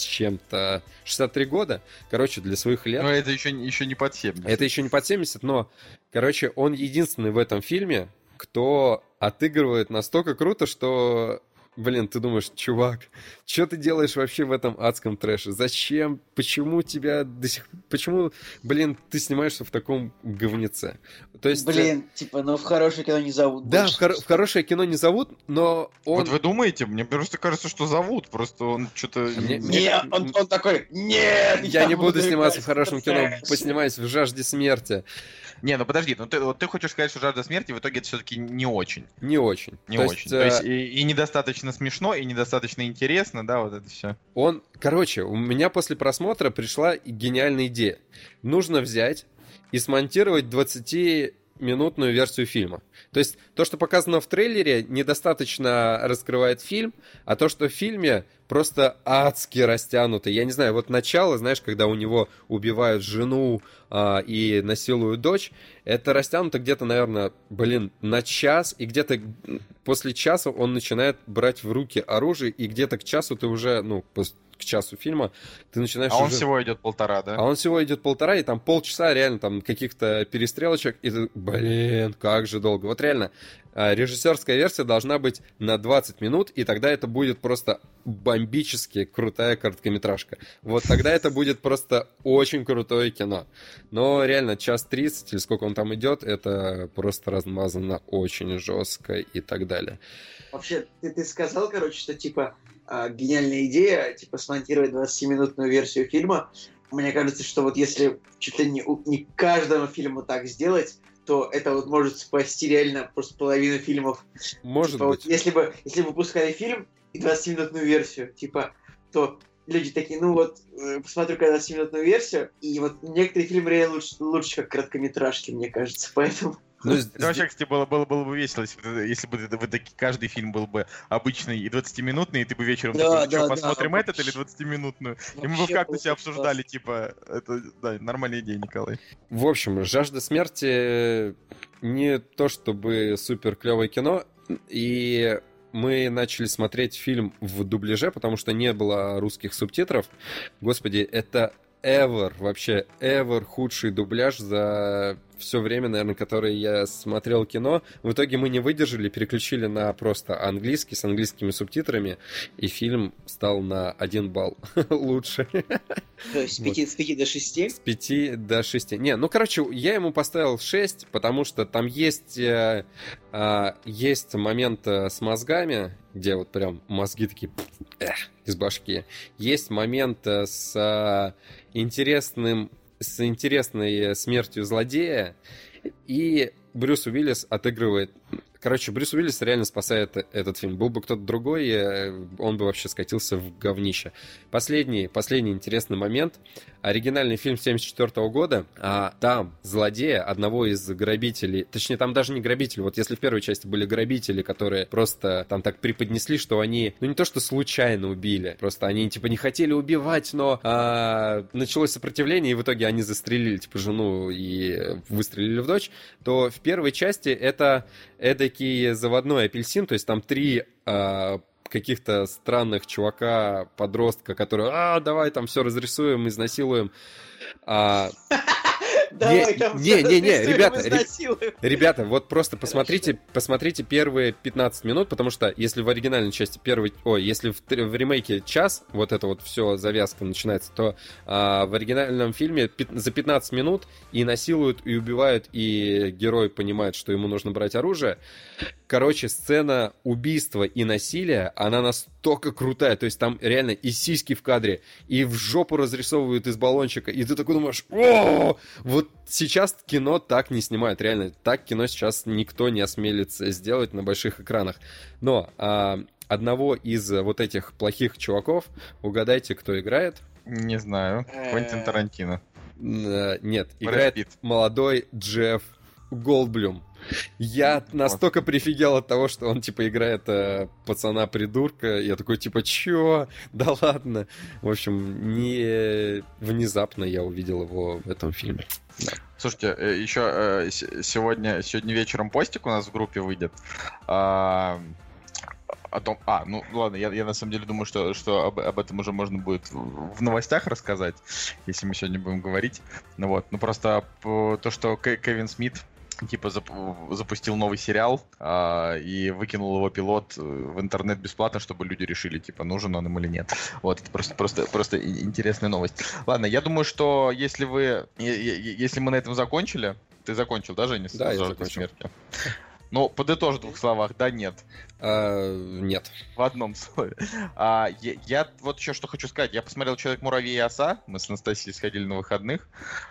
чем-то, 63 года, короче, для своих лет. Но это еще, еще не под 70. Это еще не под 70, но, короче, он единственный в этом фильме, кто отыгрывает настолько круто, что, блин, ты думаешь, чувак, что ты делаешь вообще в этом адском трэше? Зачем? Почему тебя до сих... Почему, блин, ты снимаешься в таком говнеце? То есть... э, Блин, типа, ну в хорошее кино не зовут. Да, в, хор- в хорошее кино не зовут, но он... Вот вы думаете? Мне просто кажется, что зовут. Просто он что-то... Мне- Не, он, он такой, нет, Я не буду сниматься в хорошем кино, трэш». поснимаюсь в «Жажде смерти». Не, ну подожди, ну ты, вот ты хочешь сказать, что «Жажда смерти» в итоге это все-таки не очень. Не очень. Не То очень. есть, То э, есть и, и недостаточно смешно, и недостаточно интересно, да, вот это все. Он, короче, у меня после просмотра пришла гениальная идея. Нужно взять и смонтировать 20-минутную версию фильма. То есть то, что показано в трейлере, недостаточно раскрывает фильм, а то, что в фильме просто адски растянуто. Я не знаю, вот начало, знаешь, когда у него убивают жену а, и насилуют дочь, это растянуто где-то, наверное, блин, на час, и где-то после часа он начинает брать в руки оружие, и где-то к часу ты уже, ну, к часу фильма, ты начинаешь А он уже- всего идет полтора, да? а он всего идет полтора, и там полчаса реально там каких-то перестрелочек, и ты, блин, как же долго. Вот реально, а, режиссерская версия должна быть на 20 минут, и тогда это будет просто бомбически крутая короткометражка. Вот тогда это будет просто очень крутое кино. Но реально, час 30 или сколько он там идет, это просто размазано очень жестко и так далее. Вообще, ты, ты сказал, короче, что типа гениальная идея, типа смонтировать 20-минутную версию фильма. Мне кажется, что вот если чуть ли не, не каждому фильму так сделать, то это вот может спасти реально просто половину фильмов. Может Типа, вот быть. если бы если бы выпускали фильм и 20-минутную версию, типа, то люди такие, ну вот, э, посмотрю-ка 20-минутную версию, и вот некоторые фильмы реально лучше, лучше как короткометражки, мне кажется, поэтому Ну, Это вообще, кстати, было, было, было бы весело, если бы, если бы это- вот таки- каждый фильм был бы обычный и 20-минутный, и ты бы вечером Да, такой, «Ну да, да, посмотрим вообще. этот или 20-минутную? И мы бы в Вообще кактусе обсуждали, типа, это, да, нормальная идея, Николай. В общем, «Жажда смерти» не то чтобы супер клевое кино, и мы начали смотреть фильм в дубляже, потому что не было русских субтитров. Господи, это ever, вообще ever худший дубляж за все время, наверное, которое я смотрел кино. В итоге мы не выдержали, переключили на просто английский с английскими субтитрами, и фильм стал на один балл лучше. То есть с Вот. 5, с 5 до 6. С 5 до 6. Не, ну, короче, я ему поставил 6, потому что там есть, э, а, есть момент э, с мозгами, где вот прям мозги такие эх, из башки. Есть момент э, с интересным, с интересной смертью злодея, и Брюс Уиллис отыгрывает... Короче, Брюс Уиллис реально спасает э- этот фильм. Был бы кто-то другой, э, он бы вообще скатился в говнище. Последний, последний интересный момент. Оригинальный фильм 74 года, а там злодея, одного из грабителей, точнее, там даже не грабители, вот если в первой части были грабители, которые просто там так преподнесли, что они, ну не то что случайно убили, просто они типа не хотели убивать, но а, началось сопротивление, и в итоге они застрелили типа жену и выстрелили в дочь, то в первой части это эдакий заводной апельсин, то есть там три а, каких-то странных чувака, подростка, которые, а, давай там все разрисуем, изнасилуем. А, Давай Не- там не- не- не, ребята. Ребята, вот просто посмотрите, посмотрите первые 15 минут, потому что если в оригинальной части первый, ой, если в, в ремейке час, вот это вот все завязка начинается, то а, в оригинальном фильме за 15 минут и насилуют, и убивают, и герой понимает, что ему нужно брать оружие. Короче, сцена убийства и насилия, она настолько крутая, то есть там реально и сиськи в кадре, и в жопу разрисовывают из баллончика, и ты такой думаешь, о, вот сейчас кино так не снимают, реально, так кино сейчас никто не осмелится сделать на больших экранах. Но а, одного из вот этих плохих чуваков, угадайте, кто играет? Не знаю. Квентин Э. Тарантино. Э, Нет, играет молодой Джефф Голдблюм. Я настолько прифигел от того, что он, типа, играет э, пацана-придурка. Я такой, типа, чё? Да ладно. В общем, не внезапно я увидел его в этом фильме. Слушайте, э, еще э, сегодня, сегодня вечером постик у нас в группе выйдет. а, О том, а, ну ладно, я, я на самом деле думаю, что, что об, об этом уже можно будет в новостях рассказать, если мы сегодня будем говорить. Ну вот, ну просто то, что Кевин Смит типа зап- запустил новый сериал а, и выкинул его пилот э, в интернет бесплатно, чтобы люди решили, типа, нужен он им или нет. Вот, это просто, просто, просто интересная новость. Ладно, я думаю, что если вы, если мы на этом закончили, ты закончил, да, Женя? Да, я «Жаждой закончил. смерти»? Ну, подытожь в двух словах, да, нет. А, нет. В одном слове. А, я, я вот еще что хочу сказать. Я посмотрел Человек муравей и оса. Мы с Анастасией сходили на выходных.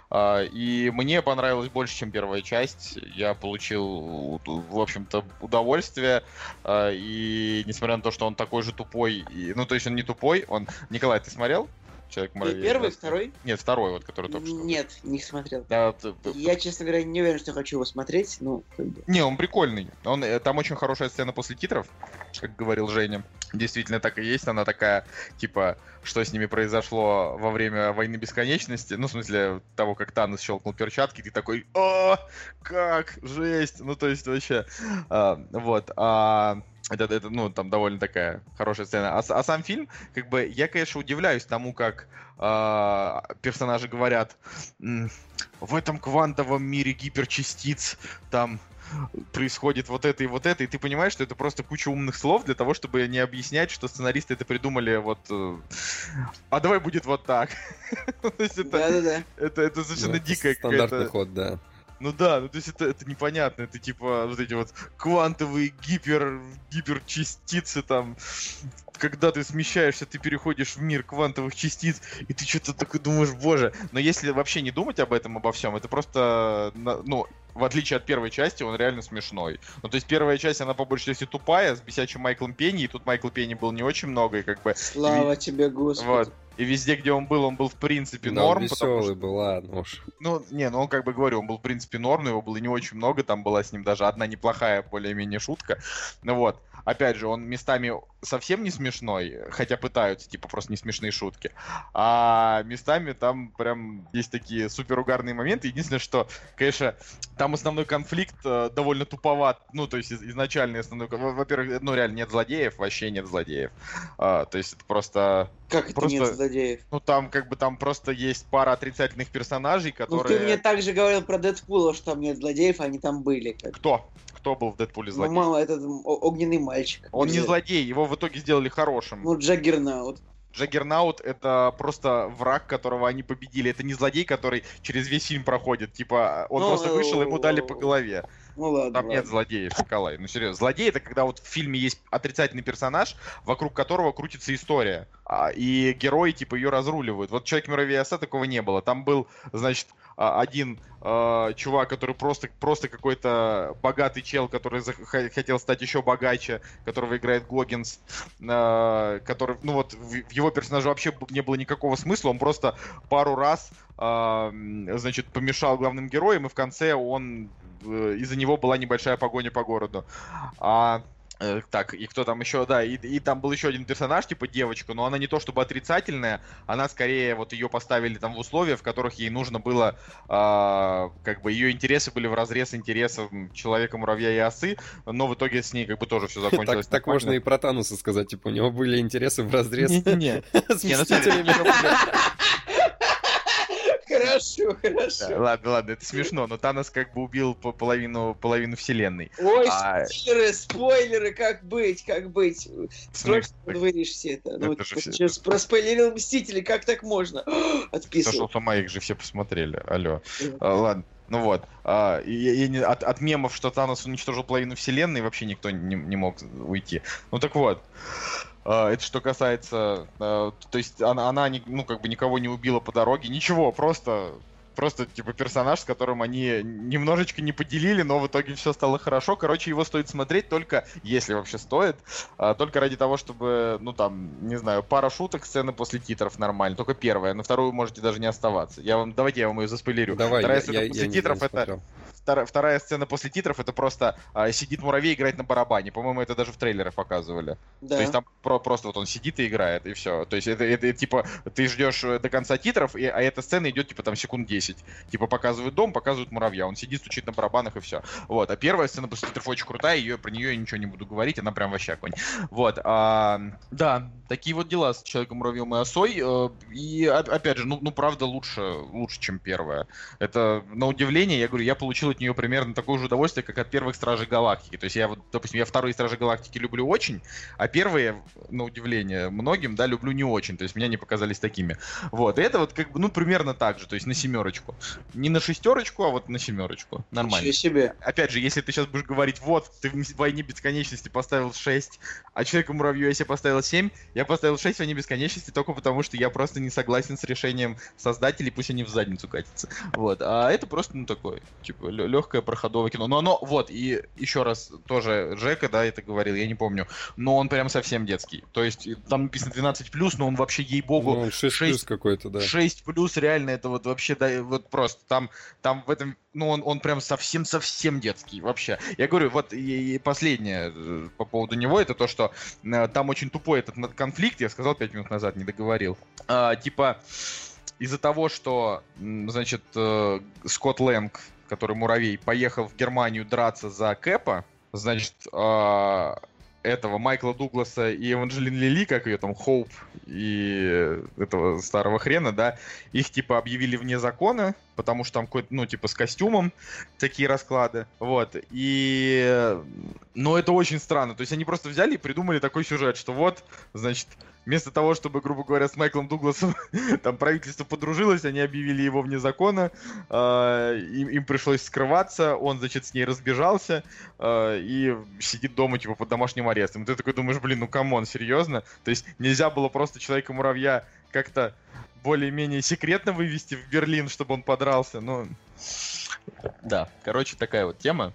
А, и мне понравилось больше, чем первая часть. Я получил, в общем-то, удовольствие. А, и несмотря на то, что он такой же тупой. и- ну, то есть он не тупой. Он. Николай, ты смотрел? Человек муравей? Первый, оса»? второй? Нет, второй, вот, который только что. Нет, не смотрел. Да, т- т- Я, честно говоря, не уверен, что хочу его смотреть. Ну, как бы. Не, он прикольный. Он, э, там очень хорошая сцена после титров, как говорил Женя. Действительно так и есть. Она такая, типа, что с ними произошло во время войны бесконечности. Ну, в смысле, того, как Танос щелкнул перчатки, ты такой, о, как, жесть. Ну, то есть, вообще, а, вот. А, это, это, ну, там довольно такая хорошая сцена. А, а сам фильм, как бы, я, конечно, удивляюсь тому, как а, персонажи говорят, «М, в этом квантовом мире гиперчастиц там происходит вот это и вот это, и ты понимаешь, что это просто куча умных слов для того, чтобы не объяснять, что сценаристы это придумали вот... э, А давай будет вот так. Да-да-да. это, совершенно Ну, дикая Стандартный ход, да. Ну да, ну то есть это, это непонятно, это типа вот эти вот квантовые гипер, гиперчастицы там, когда ты смещаешься, ты переходишь в мир квантовых частиц, и ты что-то такой думаешь, боже. Но если вообще не думать об этом, обо всем, это просто, ну, в отличие от первой части, он реально смешной. Ну, то есть первая часть, она по большей части тупая, с бесячим Майклом Пенни, и тут Майкла Пенни был не очень много, и как бы... Слава тебе, Господи. Вот. И везде, где он был, он был в принципе Да, он норм, потому веселый что был, ладно уж. ну, не, ну он как бы говорю, он был в принципе норм, но его было не очень много, там была с ним даже одна неплохая более-менее шутка. Ну вот, опять же, он местами совсем не смешной, хотя пытаются, типа, просто не смешные шутки. А местами там прям есть такие супер угарные моменты. Единственное, что, конечно, там основной конфликт э, довольно туповат. Ну, то есть из- изначальный основной... Во-первых, ну реально нет злодеев, вообще нет злодеев. А, то есть это просто... Как это Просто- нет злодеев? Ну, там как бы там просто есть пара отрицательных персонажей, Ну которые... ты мне также говорил про Дэдпула, что там нет злодеев, они там были. Как. Кто? Кто был в Дэдпуле Ну, злодей? мало, этот огненный мальчик. Он не злодей, его в итоге сделали хорошим. Ну, Джаггернаут. Джаггернаут — это просто враг, которого они победили. Это не злодей, который через весь фильм проходит. Типа, он Ну, просто вышел, ему дали по голове. Ну ладно. Там нет ладно. злодеев, Николай. Ну серьезно. Злодей это когда вот в фильме есть отрицательный персонаж, вокруг которого крутится история. а, И герои типа ее разруливают. Вот человек оса такого не было. Там был, значит, а, один а, чувак, который просто, просто какой-то богатый чел, который хотел стать еще богаче, которого играет Гоггинс, а, который, ну вот, в, в его персонаже вообще не было никакого смысла, он просто пару раз, м, значит, помешал главным героям, и в конце он, э, из-за него была небольшая погоня по городу. А, э, так, и кто там еще, да, и, и там был еще один персонаж, типа девочка, но она не то чтобы отрицательная, она скорее, вот ее поставили там в условия, в которых ей нужно было, а, как бы ее интересы были в разрез интересов человека, муравья и осы, но в итоге с ней как бы тоже все закончилось. Так, так можно и про Тануса сказать, типа, у него были интересы в разрез с Мстителями. Хорошо, Да, хорошо. Ладно, ладно, это смешно, но Танос как бы убил по- половину, половину вселенной. Ой, А- спойлеры, спойлеры, как быть, как быть. Срочно говоришь все это. Ну, Это же ты все- сейчас проспойлерил Мстители, как так можно? Сошел Отписывай. с ума, их же все посмотрели. Алло. А, ладно. Ну вот, а, и не- от, от мемов, что Танос уничтожил половину вселенной, вообще никто не, не мог уйти. Ну так вот, это что касается, а, то есть она, она ну как бы никого не убила по дороге, ничего, просто просто типа персонаж, с которым они немножечко не поделили, но в итоге все стало хорошо. Короче, его стоит смотреть только, если вообще стоит, а, только ради того, чтобы, ну там, не знаю, пара шуток, сцены после титров нормально, только первая, на вторую можете даже не оставаться. Я вам, давайте я вам ее заспойлерю. Давай, Вторая я- сцена я- после я не- титров я не это вторая, вторая сцена после титров это просто а, сидит муравей играет на барабане. По-моему, это даже в трейлерах показывали. Да. То есть там про- просто вот он сидит и играет, и все. То есть это, это, типа ты ждешь э, до конца титров, и, а эта сцена идет типа там секунд 10. Типа показывают дом, показывают муравья. Он сидит, стучит на барабанах и все. Вот. А первая сцена после титров очень крутая, ее, про нее я ничего не буду говорить, она прям вообще огонь. Вот. а, да, такие вот дела с Человеком Муравьем и Осой. э, И опять же, ну, ну правда лучше, лучше, чем первая. Это, на удивление, я говорю, я получил от нее примерно такое же удовольствие, как от первых Стражей Галактики. То есть я вот, допустим, я вторые Стражи Галактики люблю очень, а первые, на удивление многим, да, люблю не очень. То есть меня не показались такими. Вот. И это вот как бы, ну, примерно так же, то есть на семерочку. Не на шестерочку, а вот на семерочку. Нормально. Ничего себе. Опять же, если ты сейчас будешь говорить, вот, ты в «Войне бесконечности» поставил 6, а Человеку-муравью я себе поставил 7, я поставил 6 в «Войне бесконечности» только потому, что я просто не согласен с решением создателей, пусть они в задницу катятся. Вот. А это просто, ну, такое, типа, легкое проходовое кино. Но оно, вот, и еще раз, тоже Жека, да, это говорил, я не помню, но он прям совсем детский. То есть, там написано 12+, но он вообще, ей-богу, Ну, он 6 шесть- плюс какой-то, да. 6 плюс реально это вот вообще да, вот просто там там в этом ну он он прям совсем совсем детский вообще. Я говорю вот и, и последнее э, по поводу него это то что э, там очень тупой этот конфликт я сказал 5 минут назад не договорил. А, типа из-за того что значит э, Скотт Лэнг который муравей поехал в Германию драться за Кэпа значит а, этого Майкла Дугласа и Эванжелин Лили, как ее там, Хоуп и этого старого хрена, да, их типа объявили вне закона, потому что там какой-то, ну, типа, с костюмом такие расклады, вот, и, ну, это очень странно, то есть они просто взяли и придумали такой сюжет, что вот, значит, вместо того, чтобы, грубо говоря, с Майклом Дугласом там правительство подружилось, они объявили его вне закона, э, им, им пришлось скрываться, он, значит, с ней разбежался э, и сидит дома, типа, под домашним арестом. И ты такой думаешь, блин, ну come on, серьезно? То есть нельзя было просто Человека-муравья как-то более-менее секретно вывести в Берлин, чтобы он подрался, ну... Да, короче, такая вот тема.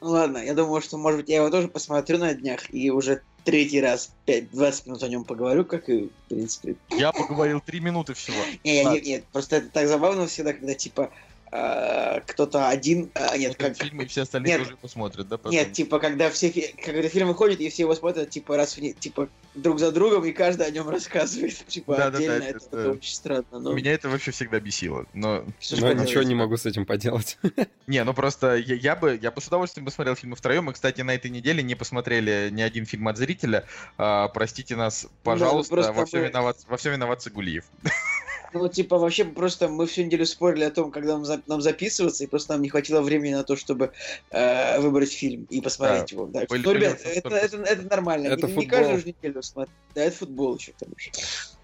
Ну ладно, я думаю, что, может быть, я его тоже посмотрю на днях и уже третий раз 5-20 минут о нем поговорю, как и, в принципе. Я поговорил три минуты всего. Не, нет, нет, просто это так забавно всегда, когда, типа, кто-то один... а, нет, Смотрят как... фильмы, и все остальные Нет. тоже его смотрят, да? потом? Нет, типа, когда все когда фильм выходит, и все его смотрят, типа, раз в не... типа, друг за другом, и каждый о нем рассказывает, типа, Да-да-да, отдельно. это- это, это- это очень странно. Но... Меня это вообще всегда бесило. Но что Но ничего не могу с этим поделать. Не, ну просто я, я бы, я бы с удовольствием посмотрел фильмы втроем. Мы, кстати, на этой неделе не посмотрели ни один фильм от зрителя. А, простите нас, пожалуйста, просто во, всем мы- виноват, во всем виноват Цигулиев. Ну, типа, вообще, просто мы всю неделю спорили о том, когда нам, за- нам записываться, и просто нам не хватило времени на то, чтобы э, выбрать фильм и посмотреть Да, его. Да. были- Ну, ребят, это, это, это нормально. Это не, не футбол. каждую же неделю смотреть. Да, это футбол еще, к тому же. Э,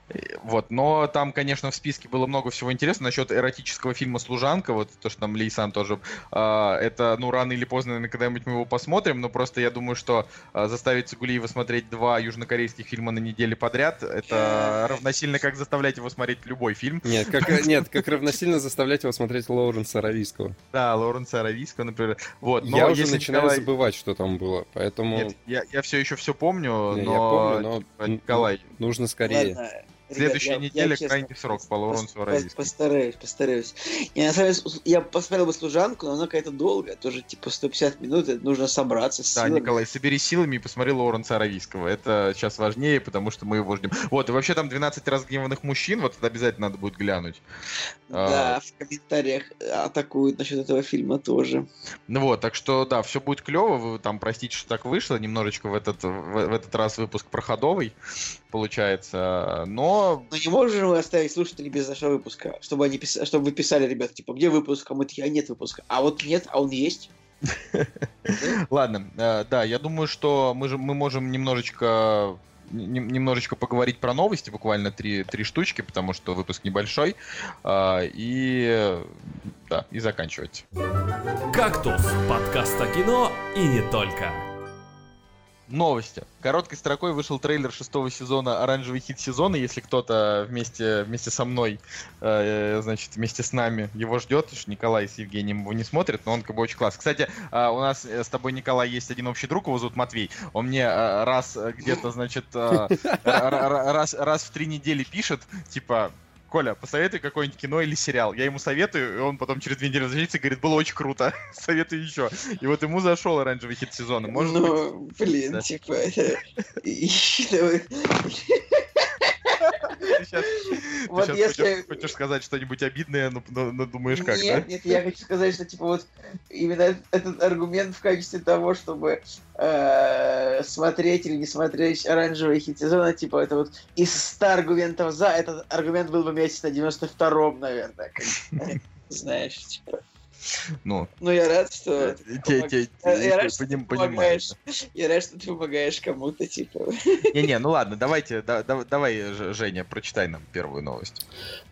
Вот, но там, конечно, в списке было много всего интересного насчет эротического фильма «Служанка», вот то, что там Лейсан тоже, а, это, ну, рано или поздно, наверное, когда-нибудь мы его посмотрим, но просто я думаю, что а, заставить Цигулиева смотреть два южнокорейских фильма на неделе подряд, это равносильно, как заставлять его смотреть любой фильм. Нет, как, э, нет, как равносильно заставлять его смотреть Лоуренса Аравийского. Да, Лоуренса Аравийского, например. Вот, но Я уже начинаю Николай- забывать, что там было, поэтому Нет, я, я все еще все помню, Не, но, я помню, но типа, Николай, нужно скорее. Ладно, Следующая ребят, я- неделя я честно крайний срок по Лоуренсу пос- Аравийскому. Постараюсь, постараюсь. Я, на самом деле, я посмотрел бы «Служанку», но она какая-то долгая, тоже типа 150 минут, это нужно собраться с Да, силами. Николай, собери силами и посмотри Лоуренса Аравийского. Это сейчас важнее, потому что мы его ждем. Вот, и вообще там 12 разгневанных мужчин, вот это обязательно надо будет глянуть. Да, А. в комментариях атакуют насчет этого фильма тоже. Ну вот, так что, да, все будет клево. Вы там простите, что так вышло. Немножечко в этот, в, в этот раз выпуск проходовый получается. Но Но не можем мы оставить слушателей без нашего выпуска, чтобы они пис- чтобы вы писали, ребят, типа, где выпуск, а мы такие, а нет выпуска. А вот нет, а он есть. Ладно, э, да, я думаю, что мы, же, мы можем немножечко нем- немножечко поговорить про новости, буквально три, три штучки, потому что выпуск небольшой, а, и э, да, и заканчивать. «Кактус» — подкаст о кино и не только. Новости. Короткой строкой вышел трейлер шестого сезона «Оранжевый хит сезона». Если кто-то вместе, вместе со мной, э, значит, вместе с нами его ждет, что Николай с Евгением его не смотрит, но он как бы очень класс. Кстати, э, у нас э, с тобой, Николай, есть один общий друг, его зовут Матвей. Он мне э, раз э, где-то, значит, э, раз, раз в три недели пишет, типа, Коля, посоветуй какое-нибудь кино или сериал. Я ему советую, и он потом через две недели возвращается и говорит, было очень круто, советую еще. И вот ему зашел оранжевый хит сезона. Может быть, ну, блин, Да. типа, Вот хочешь, если- хочешь сказать что-нибудь обидное, но, думаешь как, нет, нет, я хочу сказать, что типа вот именно этот аргумент в качестве того, чтобы э, смотреть или не смотреть оранжевый хит сезона, типа это вот из 100 аргументов за, этот аргумент был бы месяц на 92-м, наверное. Знаешь, типа. Ну, Ну, я рад, что... ты те- Я- рад, что ты помогаешь. Я рад, что ты помогаешь кому-то, типа. Не-не, ну ладно, давайте, да- да- давай, Женя, прочитай нам первую новость.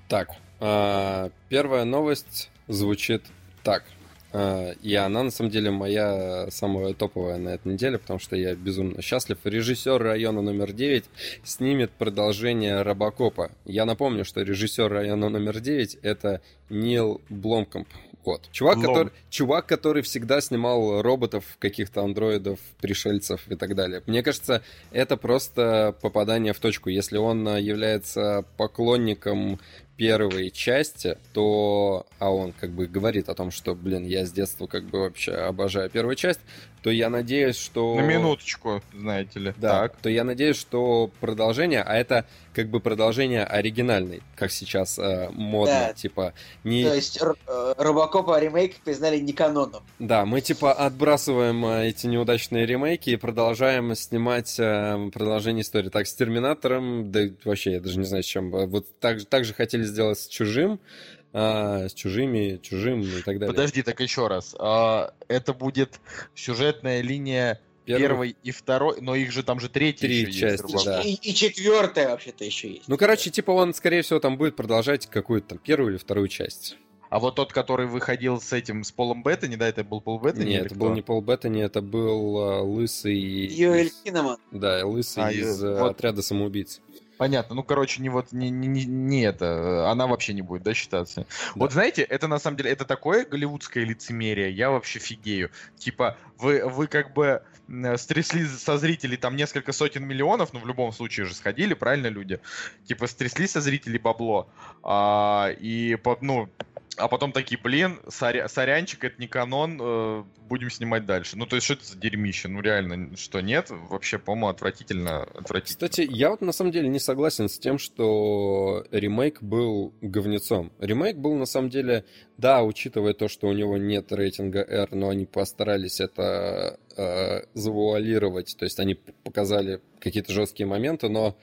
Так, а, первая новость звучит так. А, И она, на самом деле, моя самая топовая на этой неделе, потому что я безумно счастлив. Режиссер района номер 9 снимет продолжение Робокопа. Я напомню, что режиссер района номер 9 это Нил Бломкомп. Вот. Чувак, Блом. который, чувак, который всегда снимал роботов, каких-то андроидов, пришельцев и так далее. Мне кажется, это просто попадание в точку. Если он а, является поклонником первой части, то, а он как бы говорит о том, что, блин, я с детства как бы вообще обожаю первую часть, то я надеюсь, что... На минуточку, знаете ли. Да, Так. то я надеюсь, что продолжение, а это как бы продолжение оригинальной, как сейчас э, модно, Да. типа не, То есть э, Робокопа ремейк признали не каноном. да, мы типа отбрасываем э, эти неудачные ремейки и продолжаем снимать э, продолжение истории. Так с Терминатором, да вообще я даже не знаю с чем. э, Вот так, так же хотели сделать с Чужим, а, с чужими, чужим и так далее. Подожди, так еще раз. А, это будет сюжетная линия Первый- первой и второй, но их же там же третья Три еще есть. части, Рубаков. да. И, и четвертая вообще-то еще есть. Ну, короче, типа он, скорее всего, там будет продолжать какую-то там первую или вторую часть. А вот тот, который выходил с этим, с Полом Беттани, да, это был Пол Беттани? Нет, это кто? был не Пол Беттани, это был а, лысый... Юэль из- Кинеман. Да, лысый А, из э, вот. отряда самоубийц. Понятно, ну, короче, не вот, не, не, не- это, э, она вообще не будет, да, считаться? Вот знаете, это на самом деле, это такое голливудское лицемерие, я вообще фигею. Типа, вы, вы как бы стрясли со зрителей там несколько сотен миллионов, ну, в любом случае же сходили, правильно, люди? Типа, стрясли со зрителей бабло, а, и, ну, а потом такие, блин, соря- сорянчик, это не канон, э, будем снимать дальше. Ну, то есть, что это за дерьмище? Ну, реально, что, нет? Вообще, по-моему, отвратительно, отвратительно. Кстати, я вот на самом деле не согласен с тем, что ремейк был говнецом. Ремейк был на самом деле, да, учитывая то, что у него нет рейтинга R, но они постарались это э, завуалировать, то есть они показали какие-то жесткие моменты, но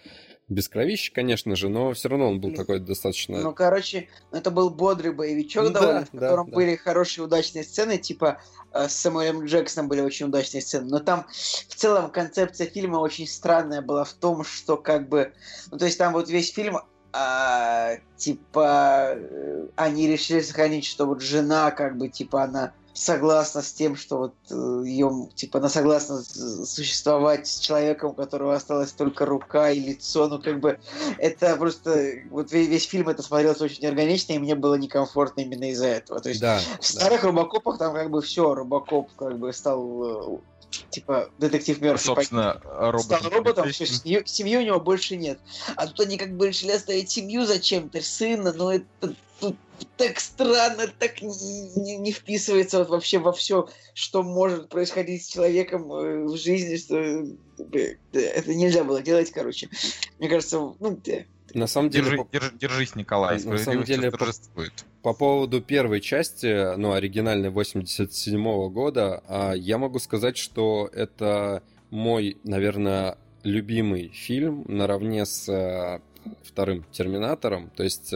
без кровищи, конечно же, но все равно он был такой достаточно... Ну, короче, это был бодрый боевичок Ну да, довольно, в да, котором да. были хорошие удачные сцены, типа э, с Самуэлем Джексоном были очень удачные сцены. Но там в целом концепция фильма очень странная была в том, что как бы... Ну, то есть там вот весь фильм а, типа э, они решили сохранить, что вот жена как бы типа она согласна с тем, что вот ее типа она согласна существовать с человеком, у которого осталась только рука и лицо, ну как бы это просто вот весь, весь фильм это смотрелось очень органично и мне было некомфортно именно из-за этого. То есть Да, в да. старых Робокопах там как бы все, Робокоп как бы стал э, типа детектив мертвый Собственно, робот. стал роботом, все, семью, семьи у него больше нет. А тут они как бы решили оставить семью зачем-то, сына, но это так странно, так не, не- вписывается вот вообще во все, что может происходить с человеком э, в жизни, что э, это нельзя было делать, короче. Мне кажется, ну. На самом деле, Держи- по- держи- держись, Николай, На самом деле, по- торжествует. По поводу первой части, ну, оригинальной 87 года, а, я могу сказать, что это мой, наверное, любимый фильм наравне с э, вторым Терминатором. То есть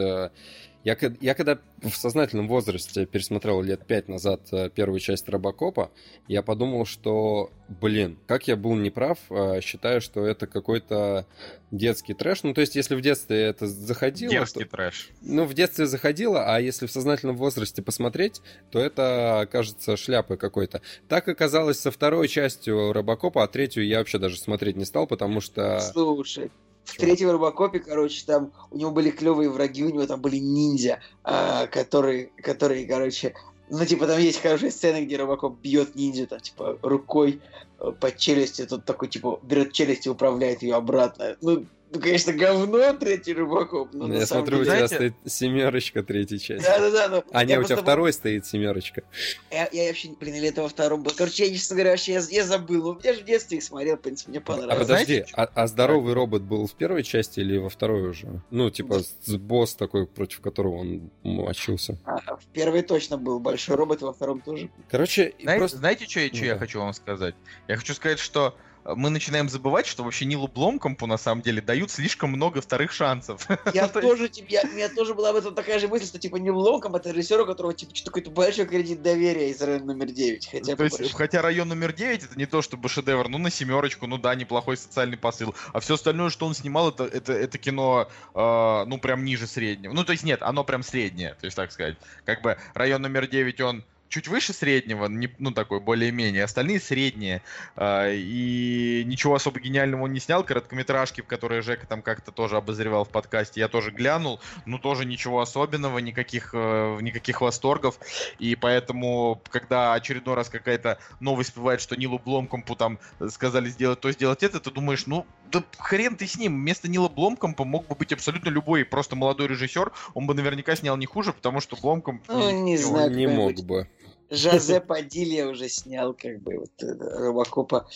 я, я когда в сознательном возрасте пересмотрел лет пять назад э, первую часть Робокопа, я подумал, что, блин, как я был неправ, э, считаю, что это какой-то детский трэш. Ну, то есть, если в детстве это заходило... то- Дерзкий трэш. ну, в детстве заходило, а если в сознательном возрасте посмотреть, то это кажется шляпой какой-то. Так оказалось со второй частью Робокопа, а третью я вообще даже смотреть не стал, потому что... Слушай, в третьем Робокопе, короче, там у него были клевые враги, у него там были ниндзя, а, которые, которые, короче, ну, типа, там есть хорошие сцены, где Робокоп бьет ниндзя, там, типа, рукой э, по челюсти, тут такой, типа, берет челюсть и управляет ее обратно. Ну, ну, конечно, говно третий Робокоп, но на я самом смотрю, у деле- тебя Знаете- стоит семерочка третьей части. Да-да-да, ну, А, не, я у тебя второй стоит семерочка. Я, я вообще, блин, или это во втором был. Короче, я, честно говоря, вообще, я, я забыл. Я же в детстве их смотрел, в принципе, мне А понравилось. подожди, знаете, а, а здоровый робот был в первой части или во второй уже? Ну, типа, с- босс такой, против которого он мочился. А, в первой точно был большой робот, во втором тоже. Короче, Знаете, просто... знаете, что, я- что я да. хочу вам сказать? Я хочу сказать, что мы начинаем забывать, что вообще Нилу Бломкомпу на самом деле дают слишком много вторых шансов. Я тоже, типа, я, у меня тоже была об этом такая же мысль, что, типа, не Локом, это режиссер, у которого, типа, что-то какой-то большой кредит доверия из района номер 9. Хотя, То есть, больше. хотя район номер 9 это не то чтобы шедевр, ну на семерочку, ну да, неплохой социальный посыл. А все остальное, что он снимал, это, это, это кино, э, ну прям ниже среднего. Ну то есть нет, оно прям среднее, то есть так сказать. Как бы район номер 9, он чуть выше среднего, не, ну такой более-менее, остальные средние. А, и ничего особо гениального он не снял. Короткометражки, в которые Жека там как-то тоже обозревал в подкасте, я тоже глянул. Ну тоже ничего особенного, никаких, э, никаких восторгов. И поэтому, когда очередной раз какая-то новость всплывает, что Нилу Бломкомпу там сказали сделать то, сделать это, ты думаешь, ну, да хрен ты с ним. Вместо Нила Бломкомпа мог бы быть абсолютно любой просто молодой режиссер. Он бы наверняка снял не хуже, потому что Бломкомп... Ну, не Он знаю, не мог бы. Жозе Падилья уже снял, как бы, вот э, Робокопа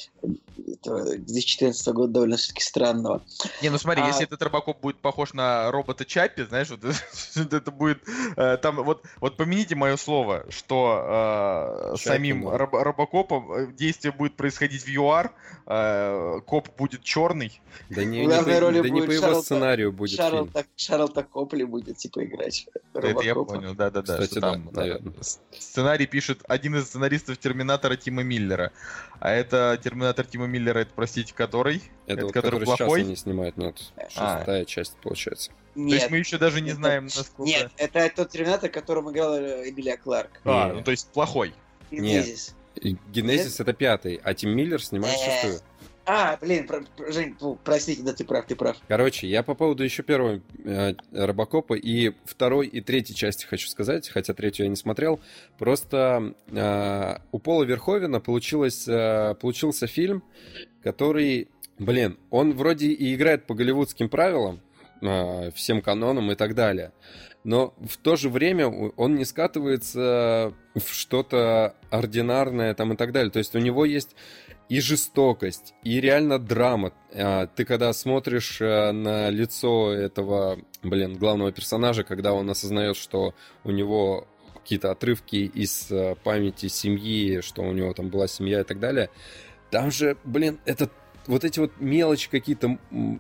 этого 2014 года довольно все-таки странного. Не, ну смотри, А- если этот робокоп будет похож на робота Чаппи, знаешь, вот это, это будет э, там вот вот помяните мое слово, что э, Чаппи, самим да. роб- робокопом э, действие будет происходить в ЮАР, э, коп будет черный. Да не, не роли да не по его сценарию будет фильм. Шарлотта, Шарлотта Копли будет, типа, играть Это я Робокопа. понял, да, да, да. Кстати, что да, там, наверное. с- Сценарий пишет один из сценаристов Терминатора Тима Миллера. А это Терминатор Тима Миллера, это, простите, который? Это, Это вот, который который сейчас плохой? они снимают, нет. А. Шестая часть, получается. То есть Нет, мы еще даже не это- знаем, насколько... нет, это тот Терминатор, которым играла э, Эмилия Кларк. А, Не. ну то есть плохой. Генезис. И Генезис это пятый, а Тим Миллер снимает Э. шестую. А, блин, про- Жень, ну, простите, да ты прав, ты прав. Короче, я по поводу еще первого э, Робокопа и второй и третьей части хочу сказать, хотя третью я не смотрел. Просто э, у Пола Верховена получилось, э, получился фильм, который, блин, он вроде и играет по голливудским правилам, э, всем канонам и так далее. Но в то же время он не скатывается в что-то ординарное там и так далее. То есть у него есть и жестокость, и реально драма. А, Ты когда смотришь э, на лицо этого, блин, главного персонажа, когда он осознает, что у него какие-то отрывки из э, памяти семьи, что у него там была семья и так далее, там же, блин, это вот эти вот мелочи, какие-то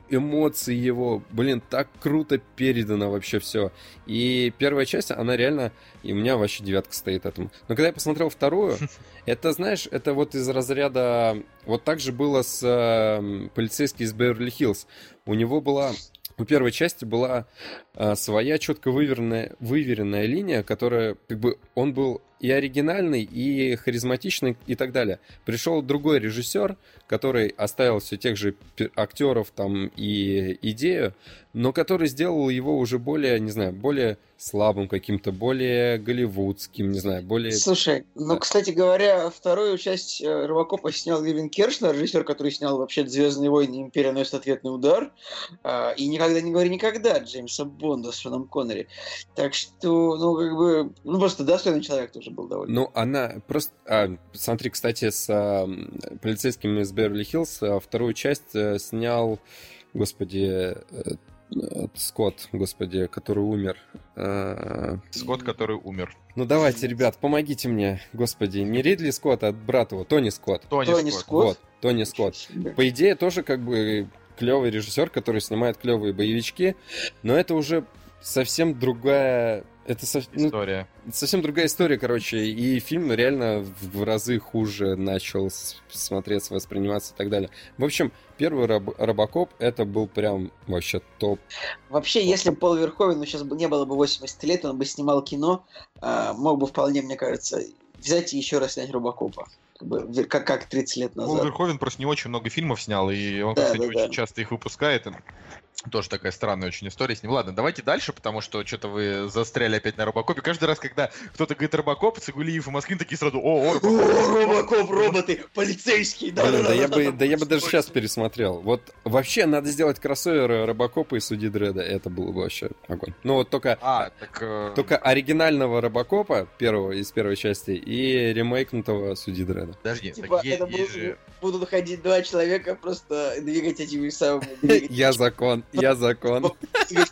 эмоции его, блин, так круто передано вообще все. И первая часть, она реально, и у меня вообще девятка стоит этому. Но когда я посмотрел вторую, это, знаешь, это вот из разряда... Вот так же было с э, полицейский из Беверли-Хиллз. У него была... У первой части была э, своя четко выверенная, выверенная линия, которая, как бы, он был и оригинальный, и харизматичный, и так далее. Пришел другой режиссер, который оставил все тех же актеров там и идею, но который сделал его уже более, не знаю, более слабым каким-то, более голливудским, не знаю, более... Слушай, ну, Да. кстати говоря, вторую часть э, Робокопа снял Левин Кершнер, режиссер, который снял вообще «Звездные войны. Империя носит ответный удар», а, и «Никогда не говори никогда» Джеймса Бонда с Шоном Коннери. Так что, ну, как бы, ну, просто достойный человек тоже был довольно. Ну, она просто... а, смотри, кстати, с а, полицейским из Беверли-Хиллз а, вторую часть э, снял, господи, э, Скотт, господи, который умер. А, Скотт, который умер. Ну, давайте, ребят, помогите мне, господи, не Ридли Скотт, а брат его, Тони Скотт. Тони, Тони Скотт. Скотт. Вот, Тони Скотт. По идее, тоже как бы клевый режиссер, который снимает клевые боевички, но это уже совсем другая... Это сов- ну, История. совсем другая история, короче, и фильм реально в разы хуже начал смотреться, восприниматься и так далее. В общем, первый Роб- Робокоп это был прям вообще топ. Вообще, если бы Пол Верховен сейчас бы не было бы 80 лет, он бы снимал кино, а, мог бы вполне, мне кажется, взять и еще раз снять Робокопа. Как, бы, как, как 30 лет Пол назад. Верховен просто не очень много фильмов снял, и он, Да, кстати, да, очень да. часто их выпускает. Тоже такая странная очень история с ним. Ладно, давайте дальше, потому что что-то вы застряли опять на Робокопе. Каждый раз, когда кто-то говорит Робокоп, Цигулиев и Москвин такие сразу, о, о, Робокоп. О, Робокоп, роботы, полицейские, да, Блин, да, да я бы, да я бы даже сейчас пересмотрел. Вот вообще надо сделать кроссовер Робокопа и Суди Дреда. Это было бы вообще огонь. Ну вот только, А, так... э, только оригинального Робокопа, первого из первой части, и ремейкнутого Суди Дреда. Подожди, Типа, это есть будут, же... будут ходить два человека, просто двигать этими самыми Я закон, я закон.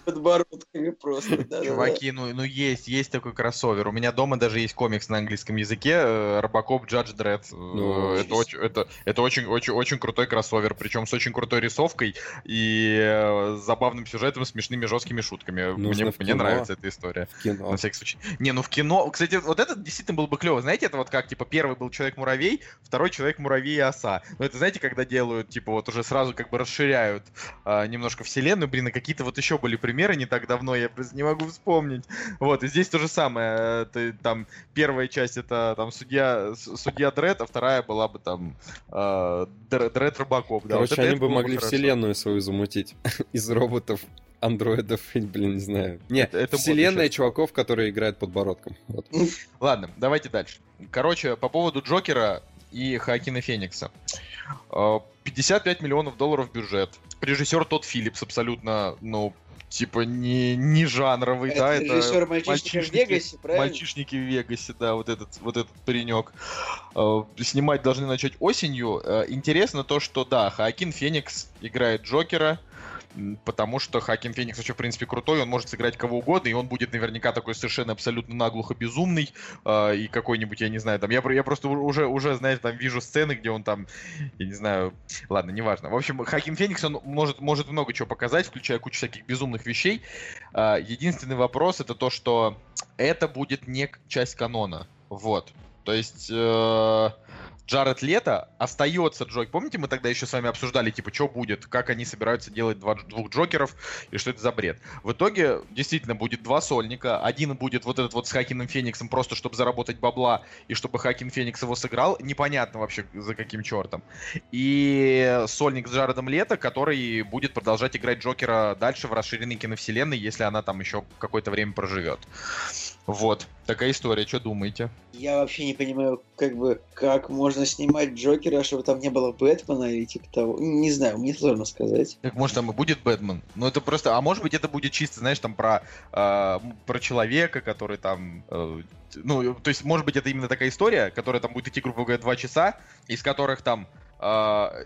подбородками просто. Чуваки, ну, ну есть, есть такой кроссовер. У меня дома даже есть комикс на английском языке, э, Робокоп Джадж Дред. Ну, это, очень, это, это очень, очень, очень крутой кроссовер, причем с очень крутой рисовкой и э, с забавным сюжетом, смешными жесткими шутками. Нужно Мне, нравится эта история. В кино. На всякий случай. Не, ну в кино. Кстати, вот это действительно было бы клево. Знаете, это вот как, типа, первый был человек-муравей, второй человек-муравей и оса. Ну, это знаете, когда делают, типа, вот уже сразу как бы расширяют немножко вселенную. Блин, и какие-то вот еще были примеры не так давно, я просто не могу вспомнить. Вот, и здесь то же самое. Ты, там первая часть это там судья, судья Дред, а вторая была бы там Др- Дред Робокоп. Да, вот Короче, это- они это бы могли хорошо. вселенную свою замутить из роботов, андроидов, блин, не знаю. Не, Это- вселенная чуваков, которые играют подбородком. Вот. Ладно, давайте дальше. Короче, по поводу Джокера и Хакина Феникса. Э, 55 миллионов долларов бюджет. Режиссер тот Филлипс абсолютно, ну, типа не, не жанровый, да, Это режиссер «Мальчишника в Вегасе», правильно? Мальчишники в Вегасе, да, вот этот, вот этот паренек. Э, Снимать должны начать осенью. Э, Интересно то, что да, Хоакин Феникс играет Джокера, потому что Хакин Феникс вообще, в принципе, крутой, он может сыграть кого угодно, и он будет наверняка такой совершенно абсолютно наглухо безумный, э, и какой-нибудь, я не знаю, там, я, я просто уже, уже, знаете, там вижу сцены, где он там, я не знаю, ладно, неважно. В общем, Хакин Феникс, он может, может много чего показать, включая кучу всяких безумных вещей. А, Единственный вопрос это то, что это будет не часть канона, вот. То есть э, Джаред Лето остается Джок. Помните, мы тогда еще с вами обсуждали, типа, что будет, как они собираются делать два, двух Джокеров и что это за бред. В итоге действительно будет два сольника. Один будет вот этот вот с Хакином Фениксом просто, чтобы заработать бабла и чтобы Хакин Феникс его сыграл. Непонятно вообще за каким чертом. И сольник с Джаредом Лето, который будет продолжать играть Джокера дальше в расширенной киновселенной, если она там еще какое-то время проживет. Вот, такая история, что думаете? Я вообще не понимаю, как бы, как можно снимать Джокера, чтобы там не было Бэтмена или типа того. Не знаю, мне сложно сказать. Так может там и будет Бэтмен? Ну это просто, а может быть это будет чисто, знаешь, там про э, про человека, который там, э, ну то есть может быть это именно такая история, которая там будет идти грубо говоря два часа, из которых там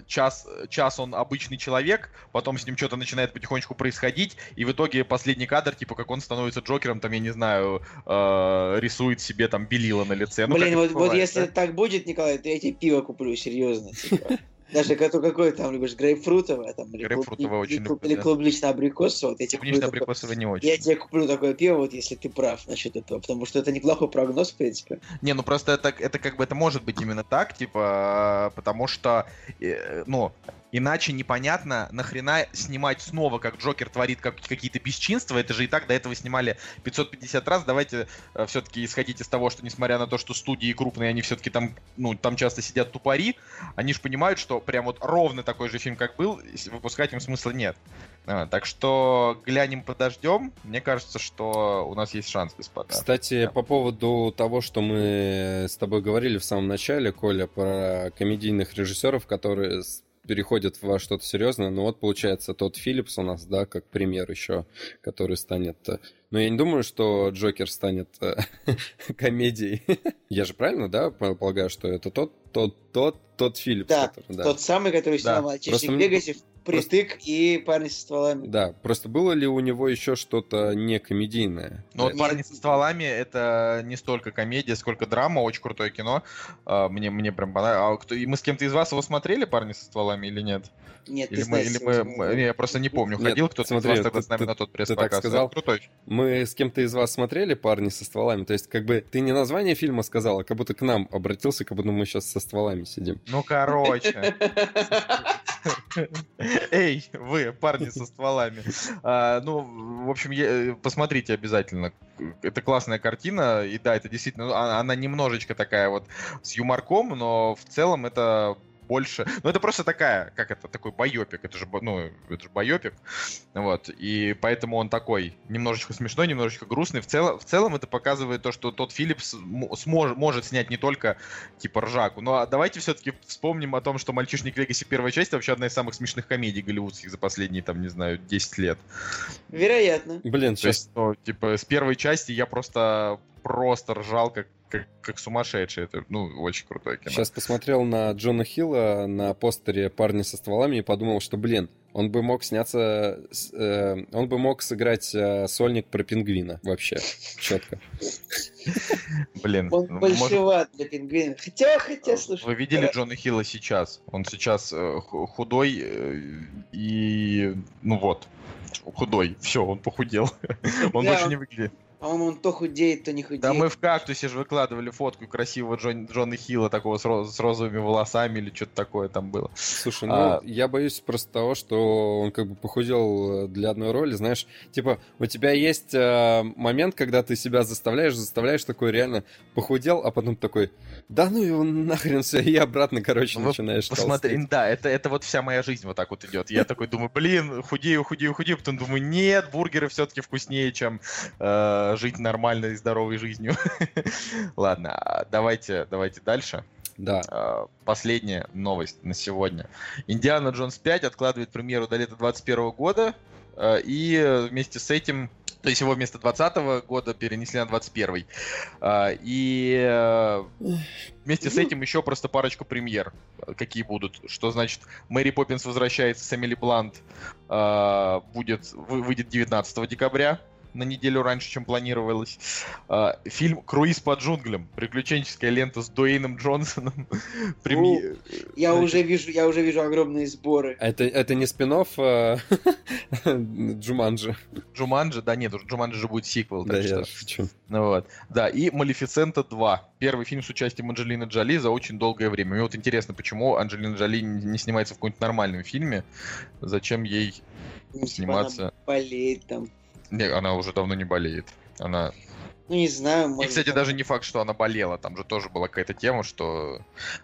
час час он обычный человек, потом с ним что-то начинает потихонечку происходить, и в итоге последний кадр типа как он становится Джокером, там я не знаю, э, рисует себе там белила на лице. Ну, Блин, вот, вот бывает, если да? так будет, Николай, то я тебе пиво куплю, серьезно. типа. Даже какое там любишь, грейпфрутовое там, или, Грейпфрутовое очень люблю, или да. клубнично-абрикосовое, вот такое- Клубнично-абрикосовое не очень. Я тебе куплю такое пиво, вот если ты прав насчет этого, потому что это неплохой прогноз, в принципе. Не, ну просто это, это как бы это может быть именно так, типа, потому что, э, ну, иначе непонятно, нахрена снимать снова, как Джокер творит как, какие-то бесчинства, это же и так до этого снимали 550 раз, давайте все-таки исходить из того, что несмотря на то, что студии крупные, они все-таки там, ну, там часто сидят тупари, они же понимают, что прям вот ровно такой же фильм, как был, выпускать им смысла нет. А, так что глянем, подождем. Мне кажется, что у нас есть шанс, господа. Кстати, по поводу того, что мы с тобой говорили в самом начале, Коля, про комедийных режиссеров, которые переходят во что-то серьезное. Ну вот, получается, тот Филлипс у нас, да, как пример еще, который станет... э, Но я не думаю, что Джокер станет э, комедией. Я же правильно, да, пол- полагаю, что это тот, тот, тот, тот Филлипс, Да, который... Да. Тот самый, который Да, снял «Мальчишник просто Вегасе», «Притык» и «Парни со стволами». Да, просто было ли у него еще что-то не комедийное? Ну вот Да. «Парни со стволами» — это не столько комедия, сколько драма, очень крутое кино. А, Мне, мне прям понравилось. А кто, и мы с кем-то из вас его смотрели «Парни со стволами» или нет? Нет, Или ты мы, знаешь, или мы, мы- я просто не помню, Нет, ходил кто-то смотри, из вас тогда ты- с нами ты- на тот ты так пресс-показ. сказал. Это Крутой. Мы с кем-то из вас смотрели «Парни со стволами», то есть как бы ты не название фильма сказал, а как будто к нам обратился, как будто мы сейчас со стволами сидим. Ну, короче. Эй, вы, парни со стволами. А, ну, в общем, я- посмотрите обязательно. Это классная картина, и да, это действительно, а- она немножечко такая вот с юморком, но в целом это больше... Ну, это просто такая, как это, такой байопик. Это же, ну, это же байопик. Вот. И поэтому он такой немножечко смешной, немножечко грустный. В целом, в целом это показывает то, что тот Филлипс смож- может снять не только типа ржаку. Ну а давайте все-таки вспомним о том, что «Мальчишник в Вегасе» первая часть вообще одна из самых смешных комедий голливудских за последние, там, не знаю, 10 лет. Вероятно. Блин, То есть, ну, типа, с первой части я просто просто ржал как, как, как сумасшедший. Это, ну, очень крутое кино. Сейчас посмотрел на Джона Хилла на постере «Парни со стволами» и подумал, что, блин, он бы мог сняться... э, он бы мог сыграть э, сольник про пингвина вообще. Четко. Блин, Он ну, большеват для пингвина. Хотя, хотя, слушай. Вы видели Джона Хилла сейчас? Он сейчас э, ху- худой э, и... Ну вот. Худой. Все, он похудел. Он больше не выглядит. По-моему, он то худеет, то не худеет. Да мы в кактусе же выкладывали фотку красивого Джон, Джона Хилла, такого с, роз- с розовыми волосами или что-то такое там было. Слушай, ну, А- я боюсь просто того, что он как бы похудел э, для одной роли, знаешь, типа, у тебя есть э, момент, когда ты себя заставляешь, заставляешь такой реально похудел, а потом такой, да ну его нахрен все, и обратно, короче, Ну, начинаешь Посмотри, толстеть. да, это, это вот вся моя жизнь вот так вот идет. Я такой думаю, блин, худею, худею, худею, потом думаю, нет, бургеры все-таки вкуснее, чем э, жить нормальной, здоровой жизнью. Ладно, а давайте, давайте дальше. Да. Э, Последняя новость на сегодня. Индиана Джонс 5 откладывает премьеру до лета 2021 года. э, и э, вместе с этим, то есть его вместо 20 года перенесли на 21 А, И э, вместе с этим еще просто парочку премьер, э, какие будут. Что значит, Мэри Поппинс возвращается с Эмили Блант, будет, вы- выйдет 19 декабря, на неделю раньше, чем планировалось. А, Фильм «Круиз по джунглям». Приключенческая лента с Дуэйном Джонсоном. Преми- Я Значит, уже вижу, я уже вижу огромные сборы. Это, это не спин Джуманджи. Джуманджи, да нет, Джуманджи же будет сиквел, так Да, что... я шучу. Ну вот. Да, и Малефисента 2. Первый фильм с участием Анджелины Джоли за очень долгое время. Мне вот интересно, почему Анджелина Джоли не снимается в каком-нибудь нормальном фильме? Зачем ей... Ну, типа, Сниматься. она болеет там. Не, она уже давно не болеет. Она... Ну, не знаю, И, может... кстати, там- даже не факт, что она болела. Там же тоже была какая-то тема, что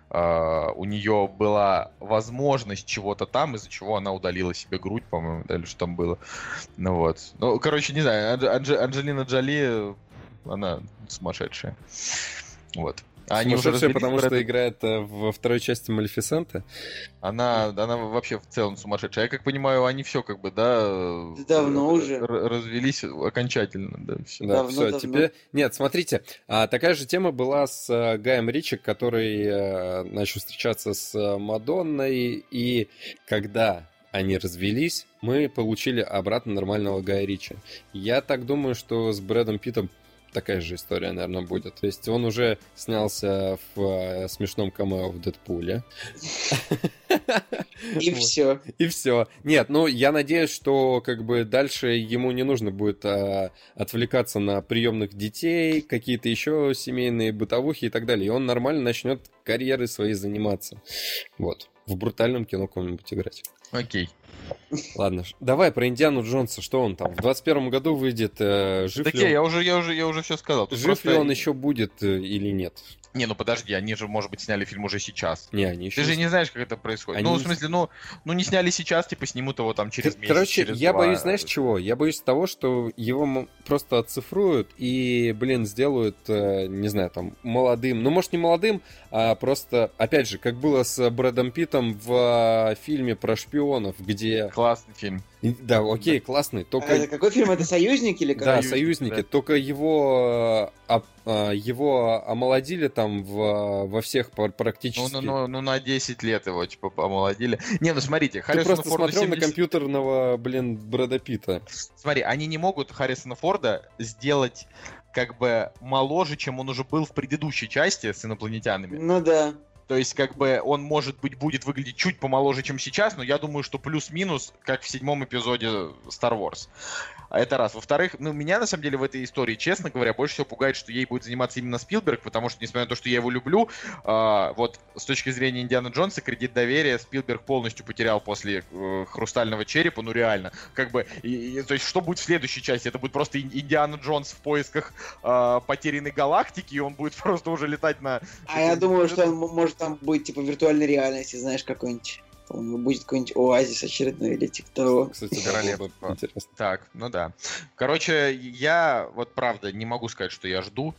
а, у нее была возможность чего-то там, из-за чего она удалила себе грудь, по-моему, да, или что там было. Ну вот. Ну, короче, не знаю, Анж- Анджелина Джоли, она сумасшедшая. Вот. А они уже потому что Питт- играет э, во второй части Малефисента. Она, она вообще в целом сумасшедшая. Я как понимаю, они все как бы, да... Давно р- уже. р- Развелись окончательно, да, всё. Да, Давно, все, давно. теперь... Нет, смотрите, а, такая же тема была с э, Гаем Ричи, который э, начал встречаться с э, Мадонной, и когда они развелись, мы получили обратно нормального Гая Ричи. Я так думаю, что с Брэдом Питтом такая же история, наверное, будет. То есть он уже снялся в э, смешном камео в Дэдпуле. И Вот. все. И все. Нет, ну я надеюсь, что как бы дальше ему не нужно будет а, отвлекаться на приемных детей, какие-то еще семейные бытовухи и так далее. И он нормально начнет карьерой своей заниматься. Вот. В брутальном кино кому-нибудь играть. Окей. Ладно, давай про Индиану Джонса. Что он там? В 21 году выйдет. э, жив Так ли я, он, я уже, я уже, я уже все сказал. Тут жив просто- ли он еще будет э, или нет? Не, ну подожди, они же, может быть, сняли фильм уже сейчас. Не, они еще... Ты же не знаешь, как это происходит. Они Ну, в смысле, ну, ну не сняли сейчас, типа снимут его там через Кор- месяц. Короче, через я два. боюсь, знаешь чего? Я боюсь того, что его просто оцифруют и, блин, сделают, э, не знаю, там, молодым. Ну, может, не молодым, а просто, опять же, как было с Брэдом Питтом в э, фильме про шпионов, где... Классный фильм. Да, окей, классный, А только... это какой фильм? Это «Союзник» или Да, как? «Союзники», союзники. да. Только его, об- а, его омолодили там в, во всех пр- Ну, практически. ну, ну, ну, на 10 лет его, типа, помолодили. Не, ну смотрите, Ты Харрисону просто Форду смотрел на 70 компьютерного, блин, Брэда Питта. Смотри, они не могут Харрисона Форда сделать как бы моложе, чем он уже был в предыдущей части с инопланетянами. Ну да. То есть, как бы, он, может быть, будет выглядеть чуть помоложе, чем сейчас, но я думаю, что плюс-минус, как в седьмом эпизоде Star Wars. А Это раз. Во-вторых, ну, меня, на самом деле, в этой истории, честно говоря, больше всего пугает, что ей будет заниматься именно Спилберг, потому что, несмотря на то, что я его люблю, а, вот с точки зрения Индиана Джонса, кредит доверия Спилберг полностью потерял после э, «Хрустального черепа», ну, реально. Как бы, и- и- то есть, что будет в следующей части? Это будет просто Ин- Индиана Джонс в поисках а, потерянной галактики, и он будет просто уже летать на... А я думаю, что он может там будет типа виртуальной реальности, знаешь, какой-нибудь. Будет какой-нибудь оазис очередной или типа того. Кстати, Королевство. интересно. Так, ну да. Короче, я вот правда не могу сказать, что я жду.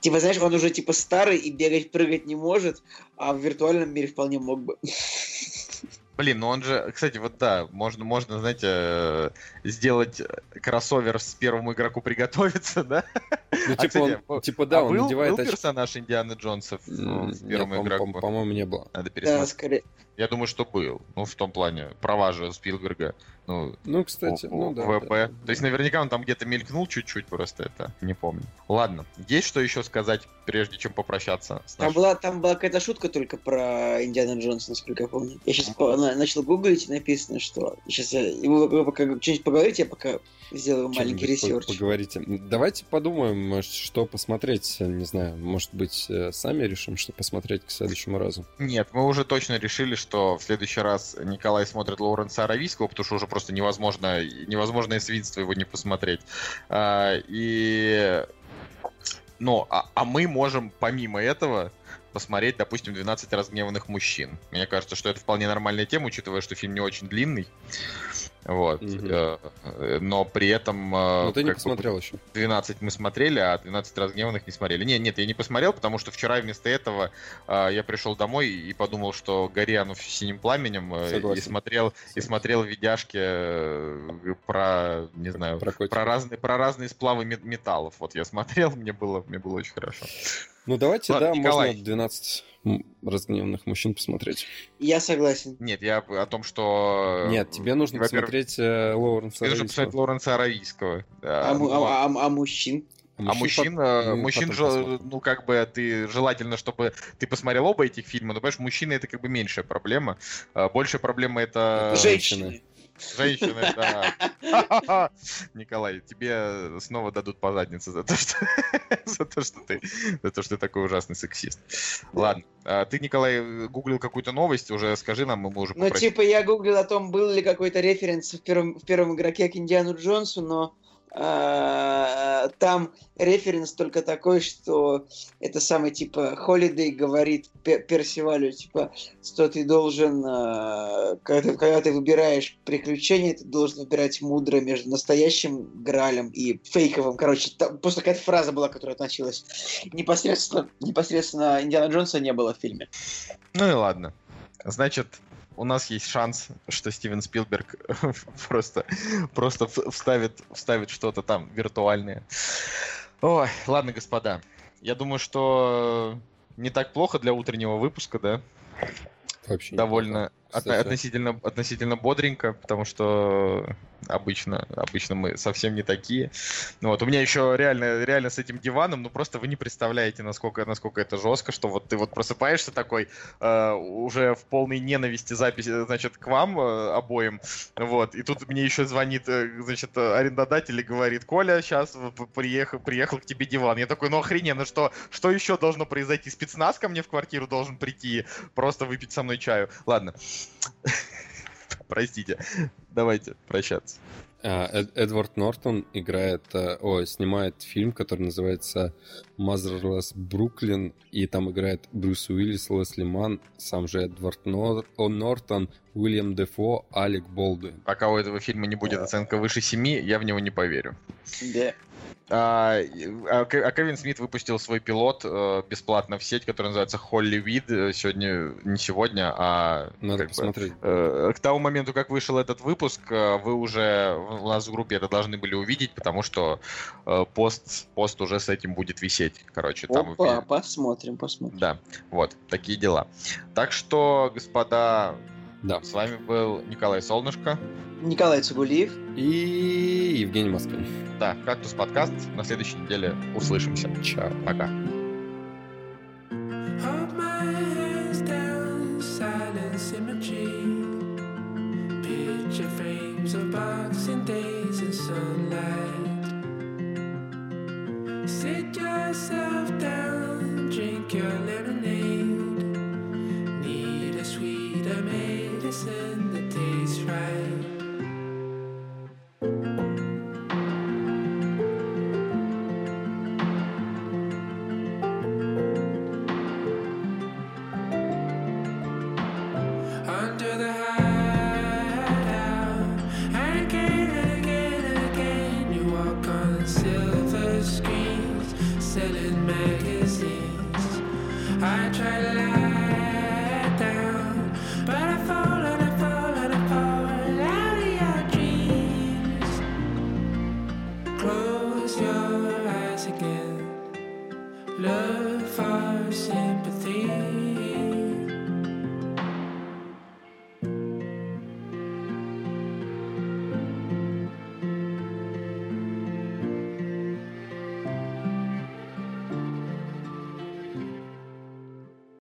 Типа, знаешь, он уже типа старый и бегать, прыгать не может, а в виртуальном мире вполне мог бы. Блин, ну он же, кстати, вот да, можно, можно, знаете, э, сделать кроссовер с первому игроку приготовиться, да? Ну, А, типа, кстати, он, о- типа, да, А он был, надевает был персонаж Индианы Джонса в, М, в нет, игроку? по- По-моему, не было. Надо Да, пересмотреть. скорее. Я думаю, что был. Ну, в том плане, права же Спилберга. Ну, Ну, кстати, у- ну да. ВП. да. То есть наверняка он там где-то мелькнул чуть-чуть, просто это не помню. Ладно, есть что еще сказать, прежде чем попрощаться с Там была, там была какая-то шутка только про Индиана Джонса, насколько я помню. Я сейчас начал гуглить, и написано, что... Сейчас я... Вы, вы пока что-нибудь поговорите, я пока сделаю маленький по- research. Поговорите. Давайте подумаем, э, что посмотреть. Не знаю, может быть, э, сами решим, что посмотреть к следующему разу. Нет, мы уже точно решили, что в следующий раз Николай смотрит Лоуренса Аравийского, потому что уже просто невозможно, невозможное свинство его не посмотреть. А, и... Ну, а, а мы можем помимо этого посмотреть, допустим, 12 разгневанных мужчин. Мне кажется, что это вполне нормальная тема, учитывая, что фильм не очень длинный. Вот. Э, Но при этом... э, Но ты не как бы, посмотрел еще. 12 мы смотрели, а 12 разгневанных не смотрели. Нет, нет, я не посмотрел, потому что вчера вместо этого э, я пришел домой и подумал, что гори оно синим пламенем, и Согласен. смотрел, и смотрел видяшки про, не знаю, Про про разные, про разные сплавы мет- металлов. Вот я смотрел, мне было, мне было очень хорошо. Ну давайте, Ладно, да, Николай. можно 12 м, разгневанных мужчин посмотреть. Я согласен. Нет, я о том, что... Нет, тебе нужно во-первых, посмотреть э, Лоуренса Тебе нужно посмотреть Лоренса Аравийского. Да, А, ну, а- а- а мужчин? А мужчин, э, мы мужчин, же, посмотрим. ну, как бы, ты желательно, чтобы ты посмотрел оба этих фильма, но, понимаешь, мужчины это как бы меньшая проблема. А Большая проблема это... Женщины. Женщины, да. Николай, тебе снова дадут по заднице за то, что, за то, что ты, за то, что ты такой ужасный сексист. Ладно, а ты, Николай, гуглил какую-то новость, уже скажи нам, мы уже Ну, типа, я гуглил о том, был ли какой-то референс в первом, в первом игроке к Индиану Джонсу, но там референс только такой, что это самый, типа, Холидей говорит Пе- Персивалю, типа, что ты должен, а, когда, ты- когда ты выбираешь приключения, ты должен выбирать мудро между настоящим Гралем и фейковым. Короче, там просто какая-то фраза была, которая относилась непосредственно, непосредственно Индиана Джонса не было в фильме. Ну и ладно. Значит, у нас есть шанс, что Стивен Спилберг просто, просто вставит, вставит что-то там виртуальное. Ой, ладно, господа. Я думаю, что не так плохо для утреннего выпуска, да? Вообще Довольно относительно, относительно бодренько, потому что обычно, обычно мы совсем не такие. Ну Вот, у меня еще реально, реально с этим диваном, ну просто вы не представляете, насколько, насколько это жестко, что вот ты вот просыпаешься такой, э, уже в полной ненависти записи, значит, к вам э, обоим, вот, и тут мне еще звонит, э, значит, э, арендодатель и говорит, Коля, сейчас приехал, приехал к тебе диван. Я такой, ну охрененно, что, что еще должно произойти? Спецназ ко мне в квартиру должен прийти, просто выпить со мной чаю. Ладно. Простите. Давайте прощаться. А, Эд- Эдвард Нортон играет, э, ой, снимает фильм, который называется Motherless Бруклин, и там играет Брюс Уиллис, Лесли Ман, сам же Эдвард Нор- О, Нортон, Уильям Дефо, Алек Болдуин. Пока у этого фильма не будет оценка выше 7, я в него не поверю. Да. А, а а Кевин Смит выпустил свой пилот э, бесплатно в сеть, который называется Холливид. Э, Сегодня, не сегодня, а Надо как бы, посмотреть. Э, К тому моменту, как вышел этот выпуск, вы уже у нас в группе это должны были увидеть, потому что пост, пост уже с этим будет висеть. Короче, там Опа, посмотрим, посмотрим. Да, вот, такие дела. Так что, господа, Да. с вами был Николай Солнышко. Николай Цугулиев. И Евгений Москвин. Да, «Кактус подкаст». На следующей неделе услышимся. Чао. Пока. Hold my